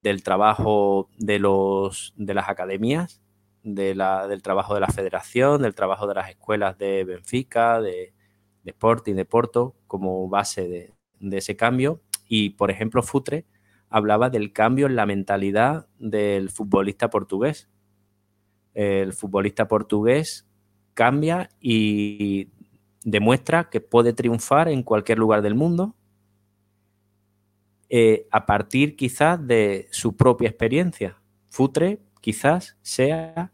del trabajo de, los, de las academias, de la, del trabajo de la federación, del trabajo de las escuelas de Benfica, de, de Sporting, de Porto, como base de, de ese cambio. Y, por ejemplo, Futre hablaba del cambio en la mentalidad del futbolista portugués. El futbolista portugués cambia y demuestra que puede triunfar en cualquier lugar del mundo, eh, a partir quizás de su propia experiencia. Futre quizás sea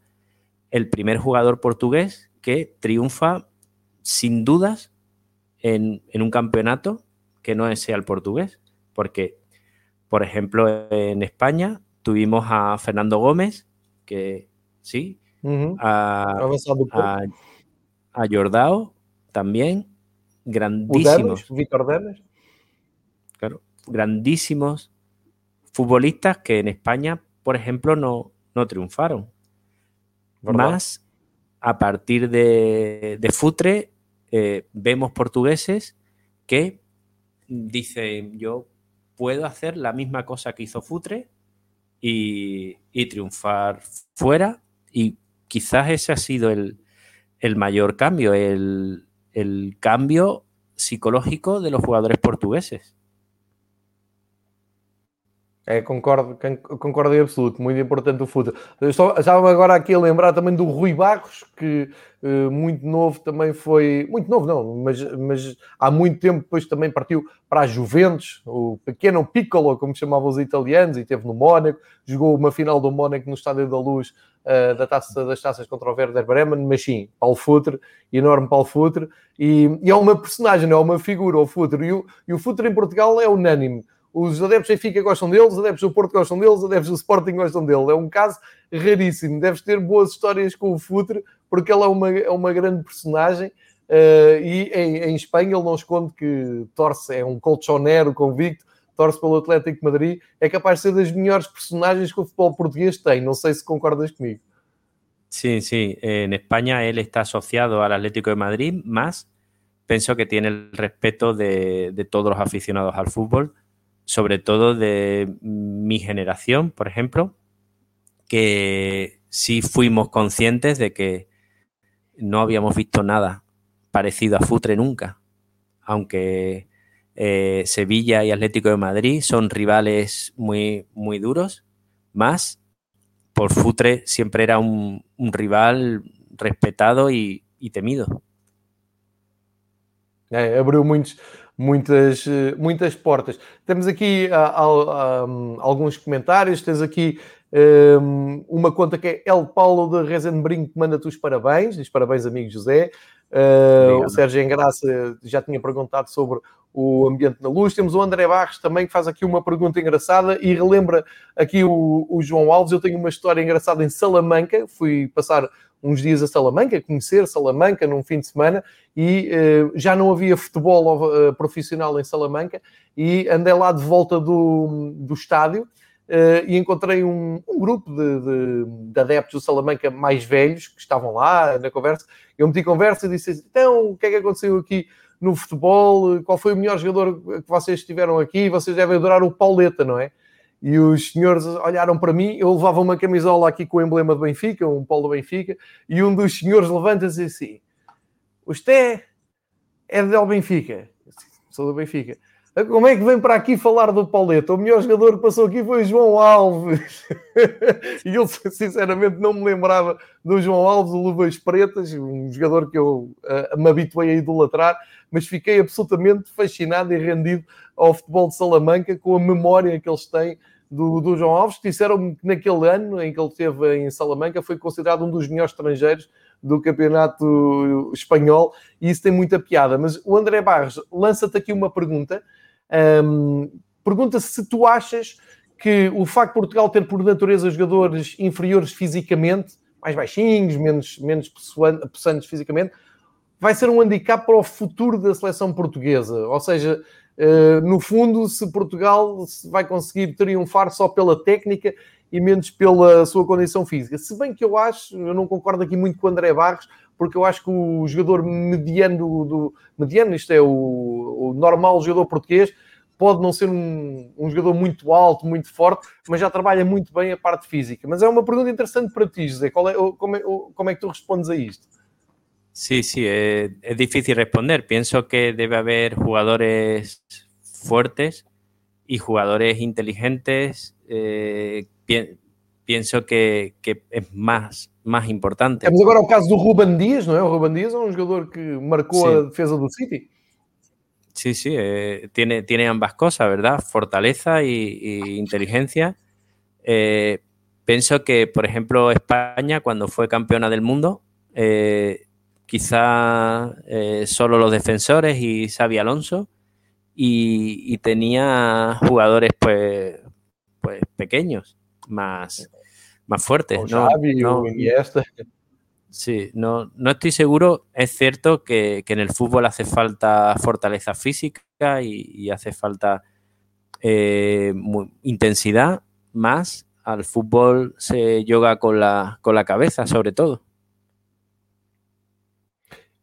el primer jugador portugués que triunfa sin dudas en, un campeonato que no sea el portugués. Porque, por ejemplo, en España tuvimos a Fernando Gómez, que sí, a, a, Jordao también, grandísimos. Víctor Claro, grandísimos futbolistas que en España, por ejemplo, no, no triunfaron. Más a partir de, Futre, eh, vemos portugueses que dicen, yo puedo hacer la misma cosa que hizo Futre y, triunfar fuera. Y quizás ese ha sido el, mayor cambio, el, el cambio psicológico de los jugadores portugueses. É, concordo, concordo em absoluto, muito importante o futebol. Estava agora aqui a lembrar também do Rui Barros, que uh, muito novo também foi, muito novo não, mas, mas há muito tempo depois também partiu para a Juventus, o pequeno Piccolo, como chamavam os italianos, e teve no Mónaco, jogou uma final do Mónaco no Estádio da Luz uh, da taça, das taças contra o Werder Bremen, mas sim, Paulo Futre, enorme Paulo Futre, e, e é uma personagem, é uma figura, o Futre, e o, e o Futre em Portugal é unânime os adeptos do Benfica gostam deles, os adeptos do Porto gostam deles, os adeptos do Sporting gostam dele. É um caso raríssimo. Deves ter boas histórias com o Futre, porque ele é uma, é uma grande personagem. Uh, e em, em, Espanha ele não esconde que torce, é um colchonero convicto, torce pelo Atlético de Madrid. É capaz de ser das melhores personagens que o futebol português tem. Não sei se concordas comigo. Sí, sí. En España él está asociado al Atlético de Madrid, más pienso que tiene el respeto de, de todos los aficionados al fútbol sobre todo de mi generación, por ejemplo, que sí fuimos conscientes de que no habíamos visto nada parecido a Futre nunca, aunque eh, Sevilla y Atlético de Madrid son rivales muy, muy duros, más por Futre siempre era un, rival respetado y, temido. Abriu muitos, muitas, eh, muitas portas. Temos aqui uh, um, alguns comentários, tens aqui um, uma conta que é El Paulo de Rezenbrinho que manda-te os parabéns, diz parabéns amigo José. Uh, o Sérgio Engraça já tinha perguntado sobre o ambiente na luz. Temos o André Barros também que faz aqui uma pergunta engraçada e relembra aqui o, o João Alves. Eu tenho uma história engraçada em Salamanca, fui passar uns dias a Salamanca, conhecer Salamanca num fim de semana e uh, já não havia futebol uh, profissional em Salamanca e andei lá de volta do, do estádio e encontrei um, um grupo de, de, de, adeptos do Salamanca mais velhos que estavam lá na conversa. Eu meti conversa e disse então, o que é que aconteceu aqui no futebol? Qual foi o melhor jogador que vocês tiveram aqui? Vocês devem adorar o Pauleta, não é? E os senhores olharam para mim, eu levava uma camisola aqui com o emblema do Benfica, um polo do Benfica, e um dos senhores levanta-se assim: Você é do Benfica? Sou do Benfica. Como é que vem para aqui falar do Pauleta? O melhor jogador que passou aqui foi o João Alves. <laughs> e eu, sinceramente, não me lembrava do João Alves, o Luvas Pretas, um jogador que eu uh, me habituei a idolatrar, mas fiquei absolutamente fascinado e rendido ao futebol de Salamanca com a memória que eles têm do, do João Alves, que disseram que naquele ano em que ele esteve em Salamanca foi considerado um dos melhores estrangeiros do campeonato espanhol e isso tem muita piada. Mas o André Barros lança-te aqui uma pergunta. Um, pergunta se tu achas que o facto de Portugal ter por natureza jogadores inferiores fisicamente, mais baixinhos, menos, menos possantes fisicamente, vai ser um handicap para o futuro da seleção portuguesa. Ou seja, uh, no fundo, se Portugal vai conseguir triunfar só pela técnica e menos pela sua condição física. Se bem que eu acho, eu não concordo aqui muito com o André Barros, porque eu acho que o jogador mediano do, do mediano, isto é o, o, normal jogador português, pode não ser um, um, jogador muito alto, muito forte, mas já trabalha muito bem a parte física. Mas é uma pergunta interessante para ti, José. É, como, é, como é que tu respondes a isto? Sí, sí, es, es, difícil responder. Pienso que debe haber jugadores fuertes y jugadores inteligentes. Eh, pienso que, que, es más, más importante. Temos agora o caso do Ruben Dias, não é? O Ruben Dias é um jogador que marcou sí. a defesa do City. Sí, sí, eh, tiene, tiene ambas cosas, ¿verdad? Fortaleza y, y inteligencia. Eh, pienso que, por ejemplo, España, cuando fue campeona del mundo, eh, quizá eh, solo los defensores y Xavi Alonso, y, y, tenía jugadores pues, pues pequeños, más, más fuertes. No, no, sí, no, no estoy seguro. Es cierto que, que, en el fútbol hace falta fortaleza física y, y hace falta eh, muy, intensidad, más al fútbol se yoga con la, con la cabeza, sobre todo.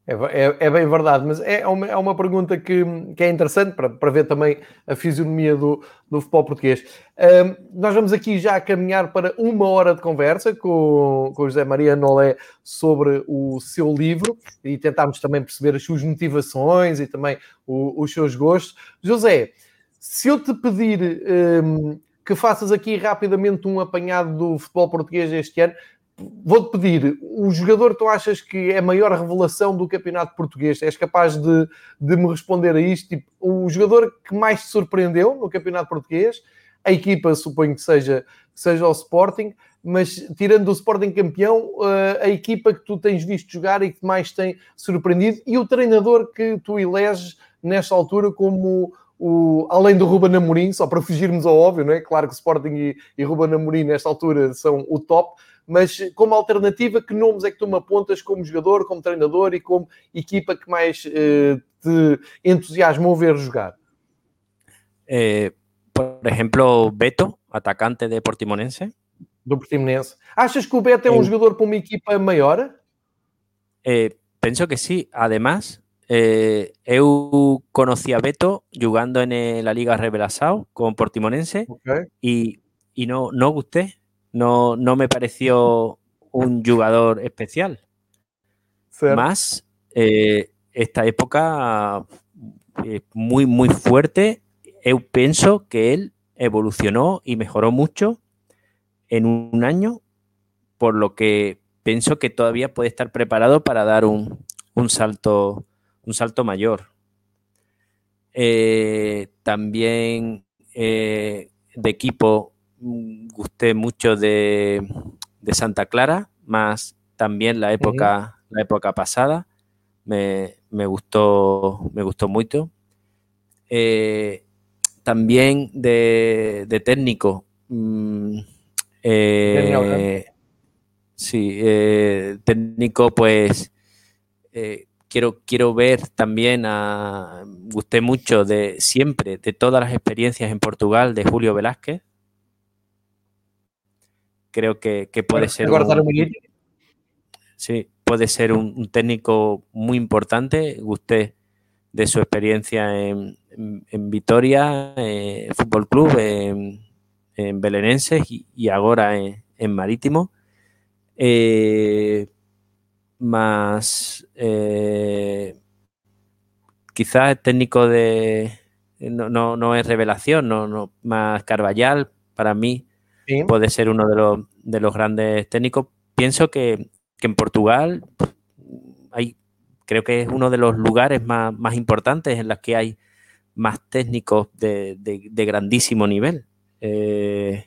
É, é, é, bem verdade, mas é uma, é uma pergunta que, que é interessante para, para ver também a fisionomia do, do futebol português. Um, nós vamos aqui já caminhar para uma hora de conversa com, com José Maria Nolé sobre o seu livro e tentarmos também perceber as suas motivações e também o, os seus gostos. José, se eu te pedir um, que faças aqui rapidamente um apanhado do futebol português este ano. Vou-te pedir, o jogador que tu achas que é a maior revelação do campeonato português? És capaz de, de me responder a isto? Tipo, o jogador que mais te surpreendeu no campeonato português? A equipa, suponho que seja, seja o Sporting, mas tirando o Sporting campeão, eh, a equipa que tu tens visto jogar e que mais tem surpreendido e o treinador que tu eleges nesta altura como o, além do Ruben Amorim, só para fugirmos ao óbvio, não é? Claro que Sporting e, e Ruben Amorim nesta altura são o top, mas como alternativa, que nomes é que tu me apontas como jogador, como treinador e como equipa que mais eh, te entusiasmou ver jogar? Eh, por exemplo, Beto, atacante de Portimonense. Do Portimonense. Achas que o Beto é um jogador para uma equipa maior? Eh, penso que sí. Además, eh, eu conocí a Beto jugando en la Liga Revelação con Portimonense okay. y, y no, no gusté no, no me pareció un jugador especial. Más eh, esta época eh, muy, muy fuerte. Yo pienso que él evolucionó y mejoró mucho en un año, por lo que pienso que todavía puede estar preparado para dar un, salto, un salto mayor. Eh, también de equipo Mm, gusté mucho de, Santa Clara, más también la época, la época pasada. Me, gustó, me gustó mucho. Eh, también de, técnico. Mm, eh, sí, eh, técnico, pues quiero, quiero ver también a. Gusté mucho de siempre, de todas las experiencias en Portugal de Julio Velázquez creo que, puede ser un, sí, puede ser un, técnico muy importante. Gusté de su experiencia en, Vitoria, eh, Fútbol Club, en, Belenenses y, ahora en, Marítimo. Eh, más eh, quizás el técnico de no, no, es revelación, no, no, más Carvallal, para mí puede ser uno de los, de los grandes técnicos. Pienso que, en Portugal hay, creo que es uno de los lugares más, importantes en los que hay más técnicos de, grandísimo nivel. Eh,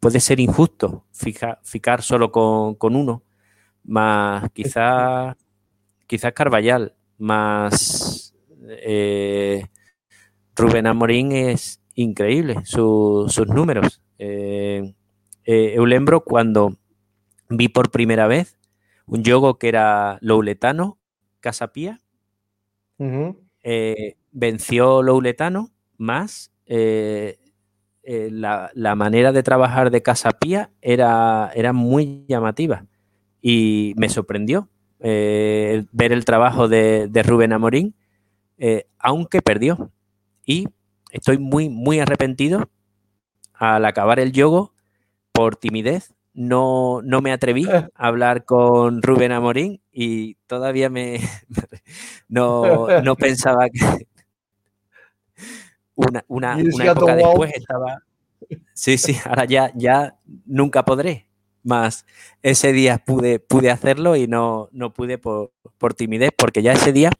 puede ser injusto fijar solo con, uno, más quizás quizás Carvallal, más eh, Rubén Amorín es, increíble sus números. Eh, eh, Eulembro, cuando vi por primera vez un yogo que era Louletano, Casapía, eh, venció Louletano, más la, manera de trabajar de Casapía era, era muy llamativa y me sorprendió ver el trabajo de, de Rubén Amorín, aunque perdió. Y estoy muy, muy arrepentido al acabar el yogo por timidez. No, no me atreví a hablar con Rubén Amorín y todavía me <laughs> no, no pensaba que <laughs> una, una, una época después estaba. Sí, sí, ahora ya, ya nunca podré. Más ese día pude, pude hacerlo y no, no pude por, por timidez, porque ya ese día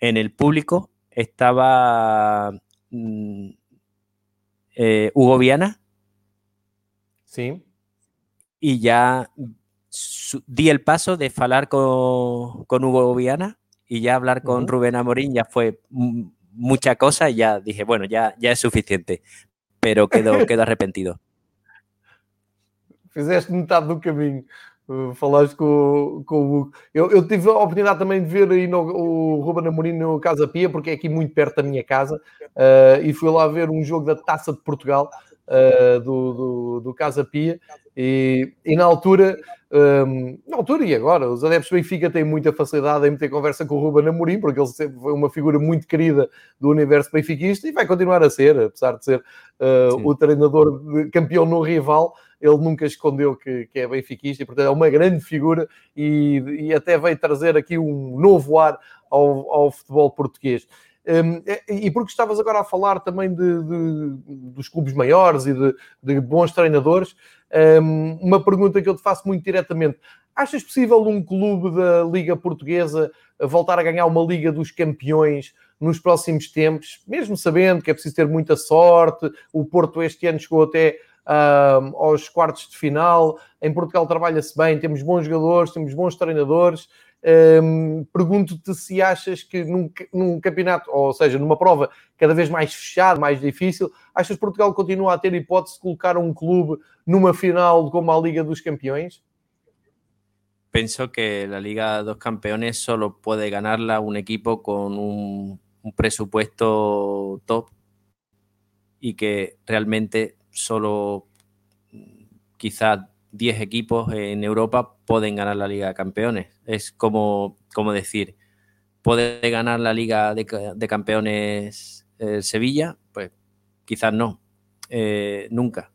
en el público estaba Mm, eh, Hugo Viana. Sí. Y ya di el paso de hablar con, Hugo Viana y ya hablar con Rubén Amorín ya fue mucha cosa y ya dije, bueno, ya, ya es suficiente, pero quedo, <laughs> quedo arrepentido. Fizeste metade do caminho. Uh, falaste com, com o Hugo. Eu, eu, tive a oportunidade também de ver aí no, o Ruben Amorim no Casa Pia, porque é aqui muito perto da minha casa, uh, e fui lá ver um jogo da Taça de Portugal uh, do, do, do, Casa Pia, e, e na altura, um, na altura e agora, os adeptos Benfica têm muita facilidade em meter conversa com o Ruben Amorim, porque ele sempre foi uma figura muito querida do universo benfiquista e vai continuar a ser, apesar de ser o treinador campeão no rival, ele nunca escondeu que, que é benfiquista e, portanto, é uma grande figura e, e até veio trazer aqui um novo ar ao, ao futebol português. Um, e porque estavas agora a falar também de, de dos clubes maiores e de, de bons treinadores, um, uma pergunta que eu te faço muito diretamente. Achas possível um clube da Liga Portuguesa voltar a ganhar uma Liga dos Campeões nos próximos tempos, mesmo sabendo que é preciso ter muita sorte? O Porto este ano chegou até uh, aos quartos de final. Em Portugal trabalha-se bem, temos bons jogadores, temos bons treinadores. Um, Pergunto-te se achas que num, num, campeonato, ou seja, numa prova cada vez mais fechada, mais difícil, achas que Portugal continua a ter hipótese de colocar um clube numa final como a Liga dos Campeões? Penso que a Liga dos Campeones solo pode ganarla um equipo com um, un presupuesto top y que realmente solo quizás 10 equipos en Europa pueden ganar la Liga de Campeones. Es como, como decir, ¿puede ganar la Liga de, Campeones eh, Sevilla? Pues quizás no, eh, nunca.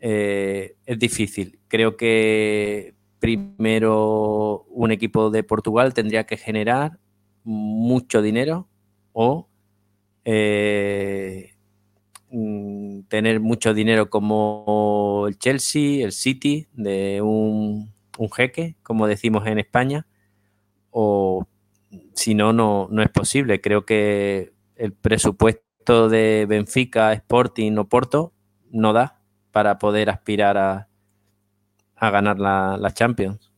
Eh, es difícil. Creo que primero un equipo de Portugal tendría que generar mucho dinero o tener mucho dinero como el Chelsea, el City, de un, jeque, como decimos en España, o si no, no, no es posible. Creo que el presupuesto de Benfica, Sporting o Porto no da para poder aspirar a, a ganar la, la Champions.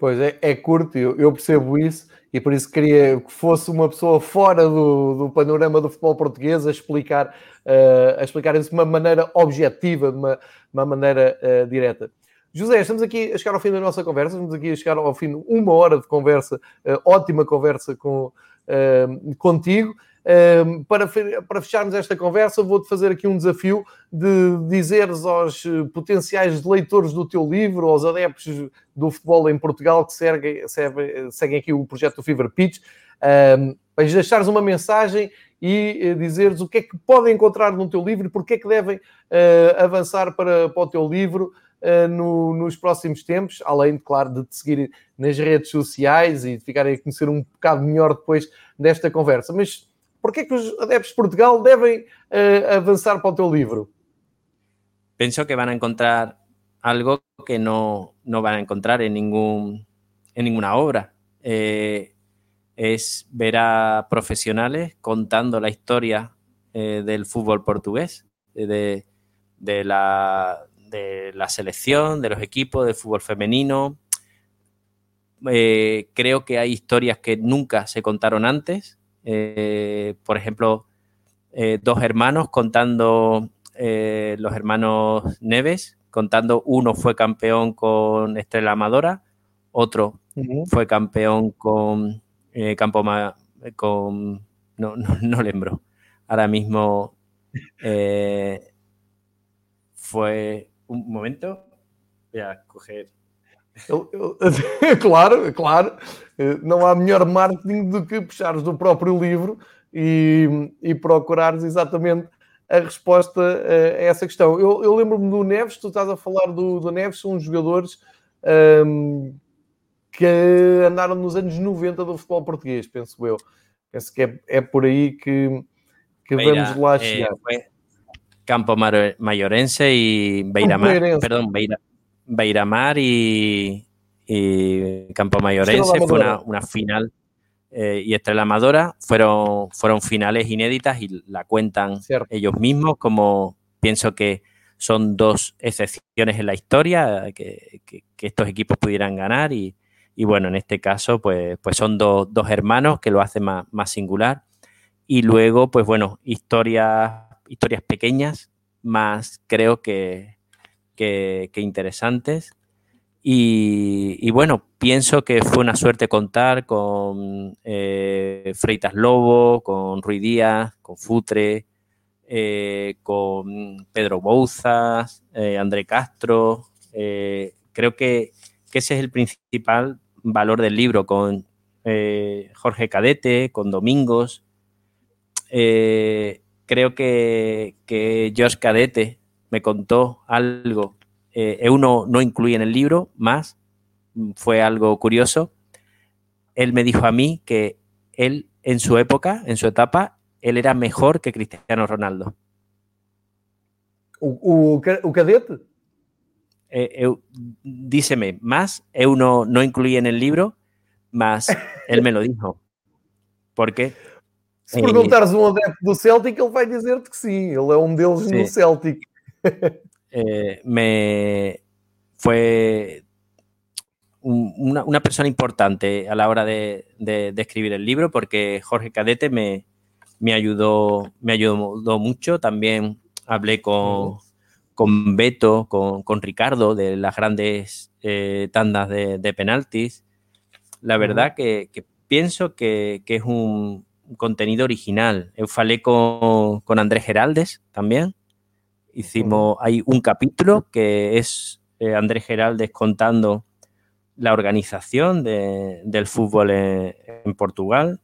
Pois é, é curto, eu, eu, percebo isso e por isso queria que fosse uma pessoa fora do, do panorama do futebol português a explicar, uh, a explicar isso de uma maneira objetiva, de uma, uma maneira uh, direta. José, estamos aqui a chegar ao fim da nossa conversa, estamos aqui a chegar ao fim de uma hora de conversa, uh, ótima conversa com, contigo para, para fecharmos esta conversa, vou-te fazer aqui um desafio de dizeres aos eh, potenciais leitores do teu livro, aos adeptos do futebol em Portugal que seguem, seguem aqui o projeto do Fever Pitch, para deixares uma mensagem e eh, dizeres o que é que podem encontrar no teu livro e porque é que devem uh, avançar para, para o teu livro uh, no, nos próximos tempos, além, claro, de te seguirem nas redes sociais e de ficarem a conhecer um bocado melhor depois desta conversa. Mas Porquê que os adeptos de Portugal devem uh, avançar para o teu livro? Penso que van a encontrar algo que no, no van a encontrar en, ningún, en ninguna obra. Eh, es ver a profesionales contando la historia eh, del fútbol portugués, de, de, la, de, la, selección, de los equipos, de fútbol femenino. Creo que hay historias que nunca se contaron antes eh, por ejemplo, eh, dos hermanos contando, eh, los hermanos Neves, contando, uno fue campeón con Estrella Amadora, otro fue campeón con Campo con no, <laughs> no, no lembro. Ahora mismo fue un momento. Voy a coger <laughs> claro, claro, eh, não há melhor marketing do que puxares do próprio livro e, e procurares exatamente a resposta a essa questão. Eu, eu lembro-me do Neves, tu estás a falar do, do Neves, são jogadores um, que andaram nos anos 90 do futebol português, penso eu. Penso que é, é por aí que, que Beira, vamos lá chegar. Eh, Campo Maiorense e Beira-Mar, perdão, Beira, Beiramar y, Campo Mayorense fue una, final eh, y Estrella Amadora fueron, fueron finales inéditas y la cuentan ellos mismos como pienso que son dos excepciones en la historia que, estos equipos pudieran ganar y, bueno, en este caso pues, pues son dos, hermanos que lo hacen más, singular. Y luego pues bueno, historias, historias pequeñas más creo que, que, interesantes. Y, bueno, pienso que fue una suerte contar con eh, Freitas Lobo, con Rui Díaz, con Futre, eh, con Pedro Bouzas, eh, André Castro. creo que, ese es el principal valor del libro, con Jorge Cadete, con Domingos. creo que, que George Cadete me contó algo, eh, uno no incluye en el libro, más fue algo curioso. Él me dijo a mí que él en su época, en su etapa, él era mejor que Cristiano Ronaldo. O, o, cadete? Eh, díceme, más, eu no, no incluí en el libro, más él me lo dijo. ¿Por qué? Se perguntares um adepto do Celtic, ele vai dizer-te que sim, ele é um deles sí. no Celtic. Eh, me fue un, una, una, persona importante a la hora de, de, de, escribir el libro porque Jorge Cadete me, me, ayudó, me ayudó mucho. También hablé con, con Beto, con, con, Ricardo de las grandes eh, tandas de, de, penaltis. La verdad que, que pienso que, que, es un contenido original. Eu falé con, con Andrés Geraldes también. Hicimos, hay un capítulo que es eh, Andrés Geraldes contando la organización de, del fútbol en, en Portugal.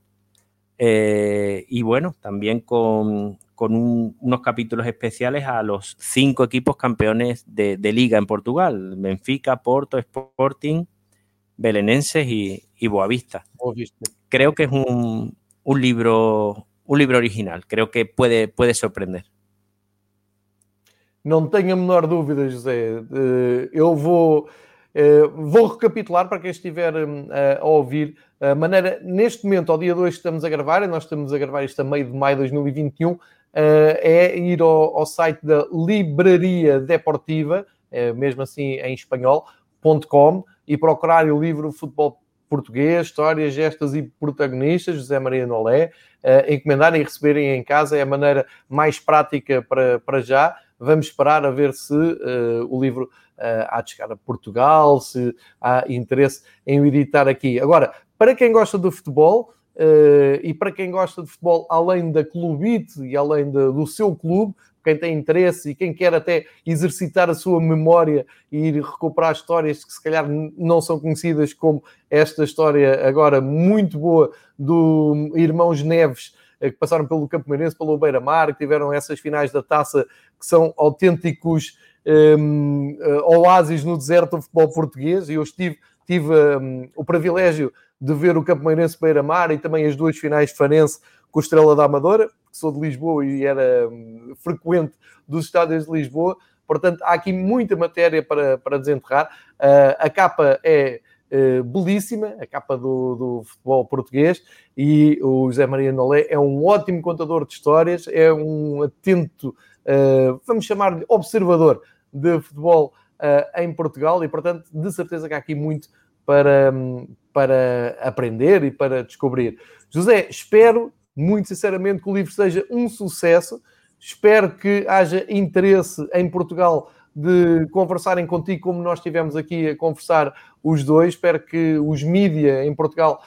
Eh, y bueno, también con, con un, unos capítulos especiales a los cinco equipos campeones de, de, liga en Portugal: Benfica, Porto, Sporting, Belenenses y, y Boavista. Boavista. Creo que es un, un, libro, un libro original. Creo que puede, puede sorprender. Não tenho a menor dúvida, José. Eu vou, vou recapitular para quem estiver a ouvir a maneira, neste momento, ao dia 2 que estamos a gravar, e nós estamos a gravar isto a meio de maio de 2021, é ir ao, ao site da Libraria Deportiva, mesmo assim em espanhol.com, e procurar o livro Futebol Português, Histórias, Gestas e Protagonistas, José Maria Nolé, encomendarem e receberem em casa, é a maneira mais prática para, para já. Vamos esperar a ver se uh, o livro uh, há de chegar a Portugal, se há interesse em o editar aqui. Agora, para quem gosta do futebol uh, e para quem gosta de futebol além da clubite e além de, do seu clube, quem tem interesse e quem quer até exercitar a sua memória e ir recuperar histórias que se calhar não são conhecidas como esta história agora muito boa do Irmãos Neves que passaram pelo Campo Meirense, pelo Beira-Mar, que tiveram essas finais da taça que são autênticos um, oásis no deserto do futebol português. E eu estive, tive um, o privilégio de ver o Campo Meirense Beira-Mar e também as duas finais de Farense com a Estrela da Amadora, que sou de Lisboa e era um, frequente dos estádios de Lisboa. Portanto, há aqui muita matéria para, para desenterrar. Uh, a capa é uh, belíssima, a capa do, do, futebol português, e o José Maria Nolé é um ótimo contador de histórias, é um atento, uh, vamos chamar-lhe observador de futebol uh, em Portugal, e portanto, de certeza que há aqui muito para, para aprender e para descobrir. José, espero muito sinceramente que o livro seja um sucesso. Espero que haja interesse em Portugal de conversarem contigo como nós estivemos aqui a conversar os dois. Espero que os mídia em Portugal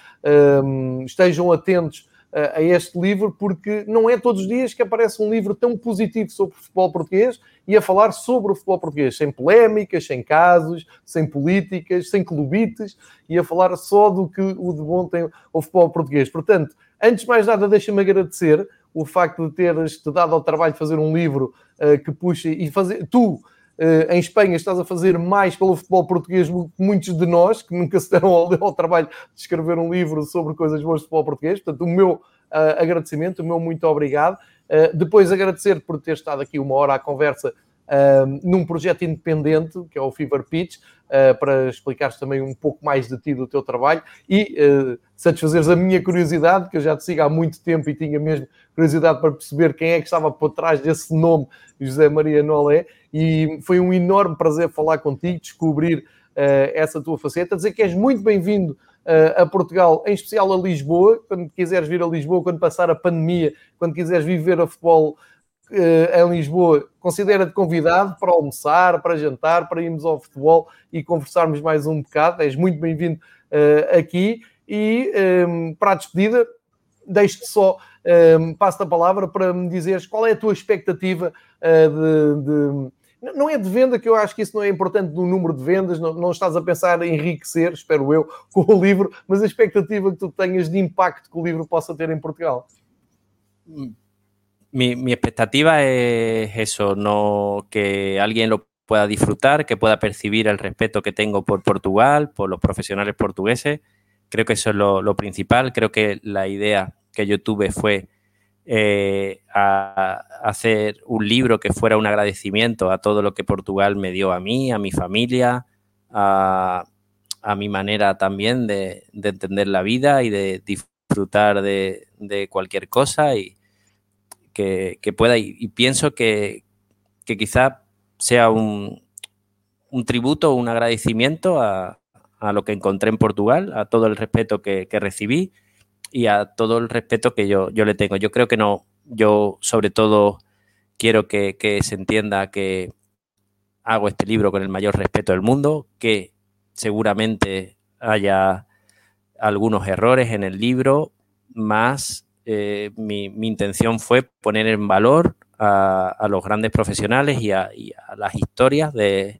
um, estejam atentos uh, a este livro, porque não é todos os dias que aparece um livro tão positivo sobre o futebol português e a falar sobre o futebol português, sem polémicas, sem casos, sem políticas, sem clubites, e a falar só do que o de bom tem o futebol português. Portanto, antes de mais nada, deixa-me agradecer o facto de teres te dado ao trabalho de fazer um livro uh, que puxe e fazer tu em Espanha estás a fazer mais pelo futebol português do que muitos de nós, que nunca se deram ao, <laughs> ao, trabalho de escrever um livro sobre coisas boas do futebol português. Portanto, o meu uh, agradecimento, o meu muito obrigado. Uh, depois agradecer por ter estado aqui uma hora à conversa num projeto independente, que é o Fever Pitch, uh, para explicares também um pouco mais de ti, do teu trabalho. E uh, satisfazeres a minha curiosidade, que eu já te sigo há muito tempo e tinha mesmo curiosidade para perceber quem é que estava por trás desse nome, José Maria Nolé, e foi um enorme prazer falar contigo, descobrir uh, essa tua faceta, dizer que és muito bem-vindo a Portugal, em especial a Lisboa, quando quiseres vir a Lisboa, quando passar a pandemia, quando quiseres viver a futebol em Lisboa, considera-te convidado para almoçar, para jantar, para irmos ao futebol e conversarmos mais um bocado. És muito bem-vindo uh, aqui. E ehm, para a despedida, deixo-te só, um, ehm, passo a palavra para me dizeres qual é a tua expectativa uh, de, de não é de venda, que eu acho que isso não é importante do número de vendas, não, não, estás a pensar em enriquecer, espero eu, <laughs> com o livro, mas a expectativa que tu tenhas de impacto que o livro possa ter em Portugal. Mi, mi, expectativa es eso, no que alguien lo pueda disfrutar, que pueda percibir el respeto que tengo por Portugal, por los profesionales portugueses, creo que eso es lo, principal. Creo que la idea que yo tuve fue eh, hacer un libro que fuera un agradecimiento a todo lo que Portugal me dio a mí, a mi familia, a, mi manera también de, entender la vida y de disfrutar de, cualquier cosa y que, pueda. Y, pienso que, que quizá sea un, un tributo, un agradecimiento a, a lo que encontré en Portugal, a todo el respeto que, recibí y a todo el respeto que yo, yo, le tengo. Yo creo que no, yo sobre todo quiero que, se entienda que hago este libro con el mayor respeto del mundo, que seguramente haya algunos errores en el libro, más eh, mi, intención fue poner en valor a, los grandes profesionales y a las historias de,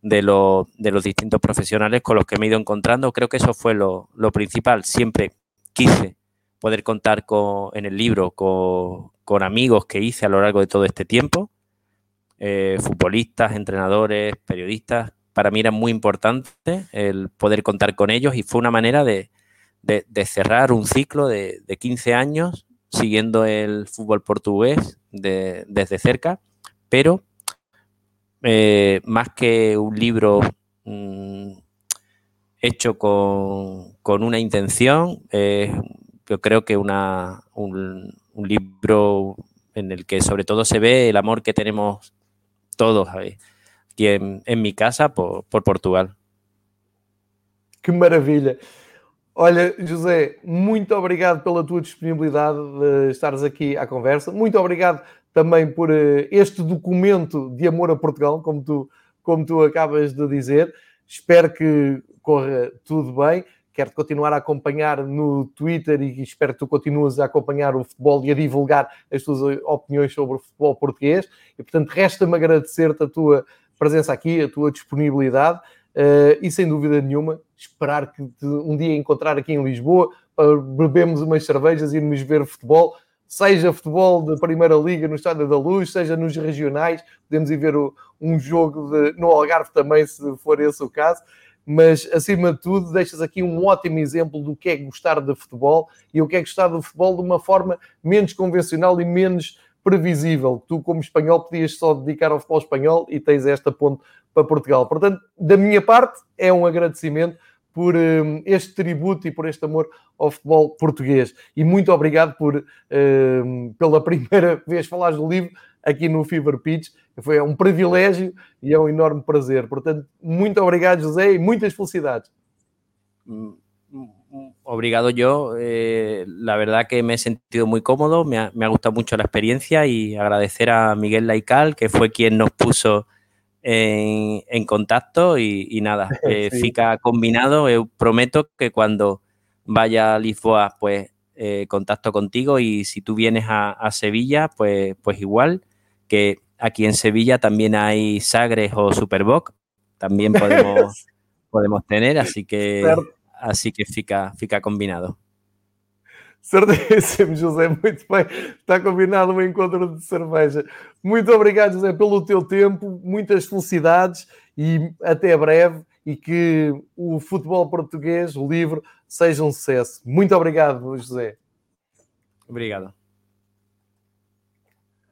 los distintos profesionales con los que me he ido encontrando. Creo que eso fue lo, principal. Siempre quise poder contar con, en el libro con, amigos que hice a lo largo de todo este tiempo, eh, futbolistas, entrenadores, periodistas. Para mí era muy importante el poder contar con ellos y fue una manera de, cerrar un ciclo de, 15 años siguiendo el fútbol portugués desde cerca, pero eh, más que un libro mm, hecho con, una intención, yo creo que una, un, libro en el que sobre todo se ve el amor que tenemos todos aquí en, mi casa por, Portugal. ¡Qué maravilla! Olha, José, muito obrigado pela tua disponibilidade de estares aqui à conversa. Muito obrigado também por eh, este documento de amor a Portugal, como tu, como tu acabas de dizer. Espero que corra tudo bem. Quero continuar a acompanhar no Twitter e espero que tu continues a acompanhar o futebol e a divulgar as tuas opiniões sobre o futebol português. E, portanto, resta-me agradecer-te a tua presença aqui, a tua disponibilidade uh, e, sem dúvida nenhuma, esperar que um dia encontrar aqui em Lisboa para bebermos umas cervejas e irmos ver futebol seja futebol de Primeira Liga no Estádio da Luz, seja nos regionais, podemos ir ver o, um jogo de, no Algarve também, se for esse o caso. Mas, acima de tudo, deixas aqui um ótimo exemplo do que é gostar de futebol e o que é gostar do futebol de uma forma menos convencional e menos previsível. Tu, como espanhol, podias só dedicar ao futebol espanhol e tens esta ponte para Portugal. Portanto, da minha parte, é um agradecimento por um, este tributo e por este amor ao futebol português. E muito obrigado por, um, pela <laughs> primeira vez, falares do livro aqui no Fever Pitch. Foi um privilégio e é um enorme prazer. Portanto, muito obrigado, José, e muitas felicidades. Obrigado yo. Eh, la verdad que me he sentido muy cómodo, me ha, me ha gustado mucho la experiencia y agradecer a Miguel Laical, que fue quien nos puso en, contacto y, nada, <laughs> eh, fica combinado. Eu prometo que cuando vaya a Lisboa, pues eh, contacto contigo y si tú vienes a, Sevilla, pues, pues igual, que aquí en Sevilla también hay Sagres o Superboc, también podemos, <laughs> podemos tener, así que, así que fica, fica combinado. Certíssimo, <laughs> José, muito bem. Está combinado um encontro de cerveja. Muito obrigado, José, pelo teu tempo, muitas felicidades e até breve. E que o futebol português, o livro, seja um sucesso. Muito obrigado, José. Obrigado.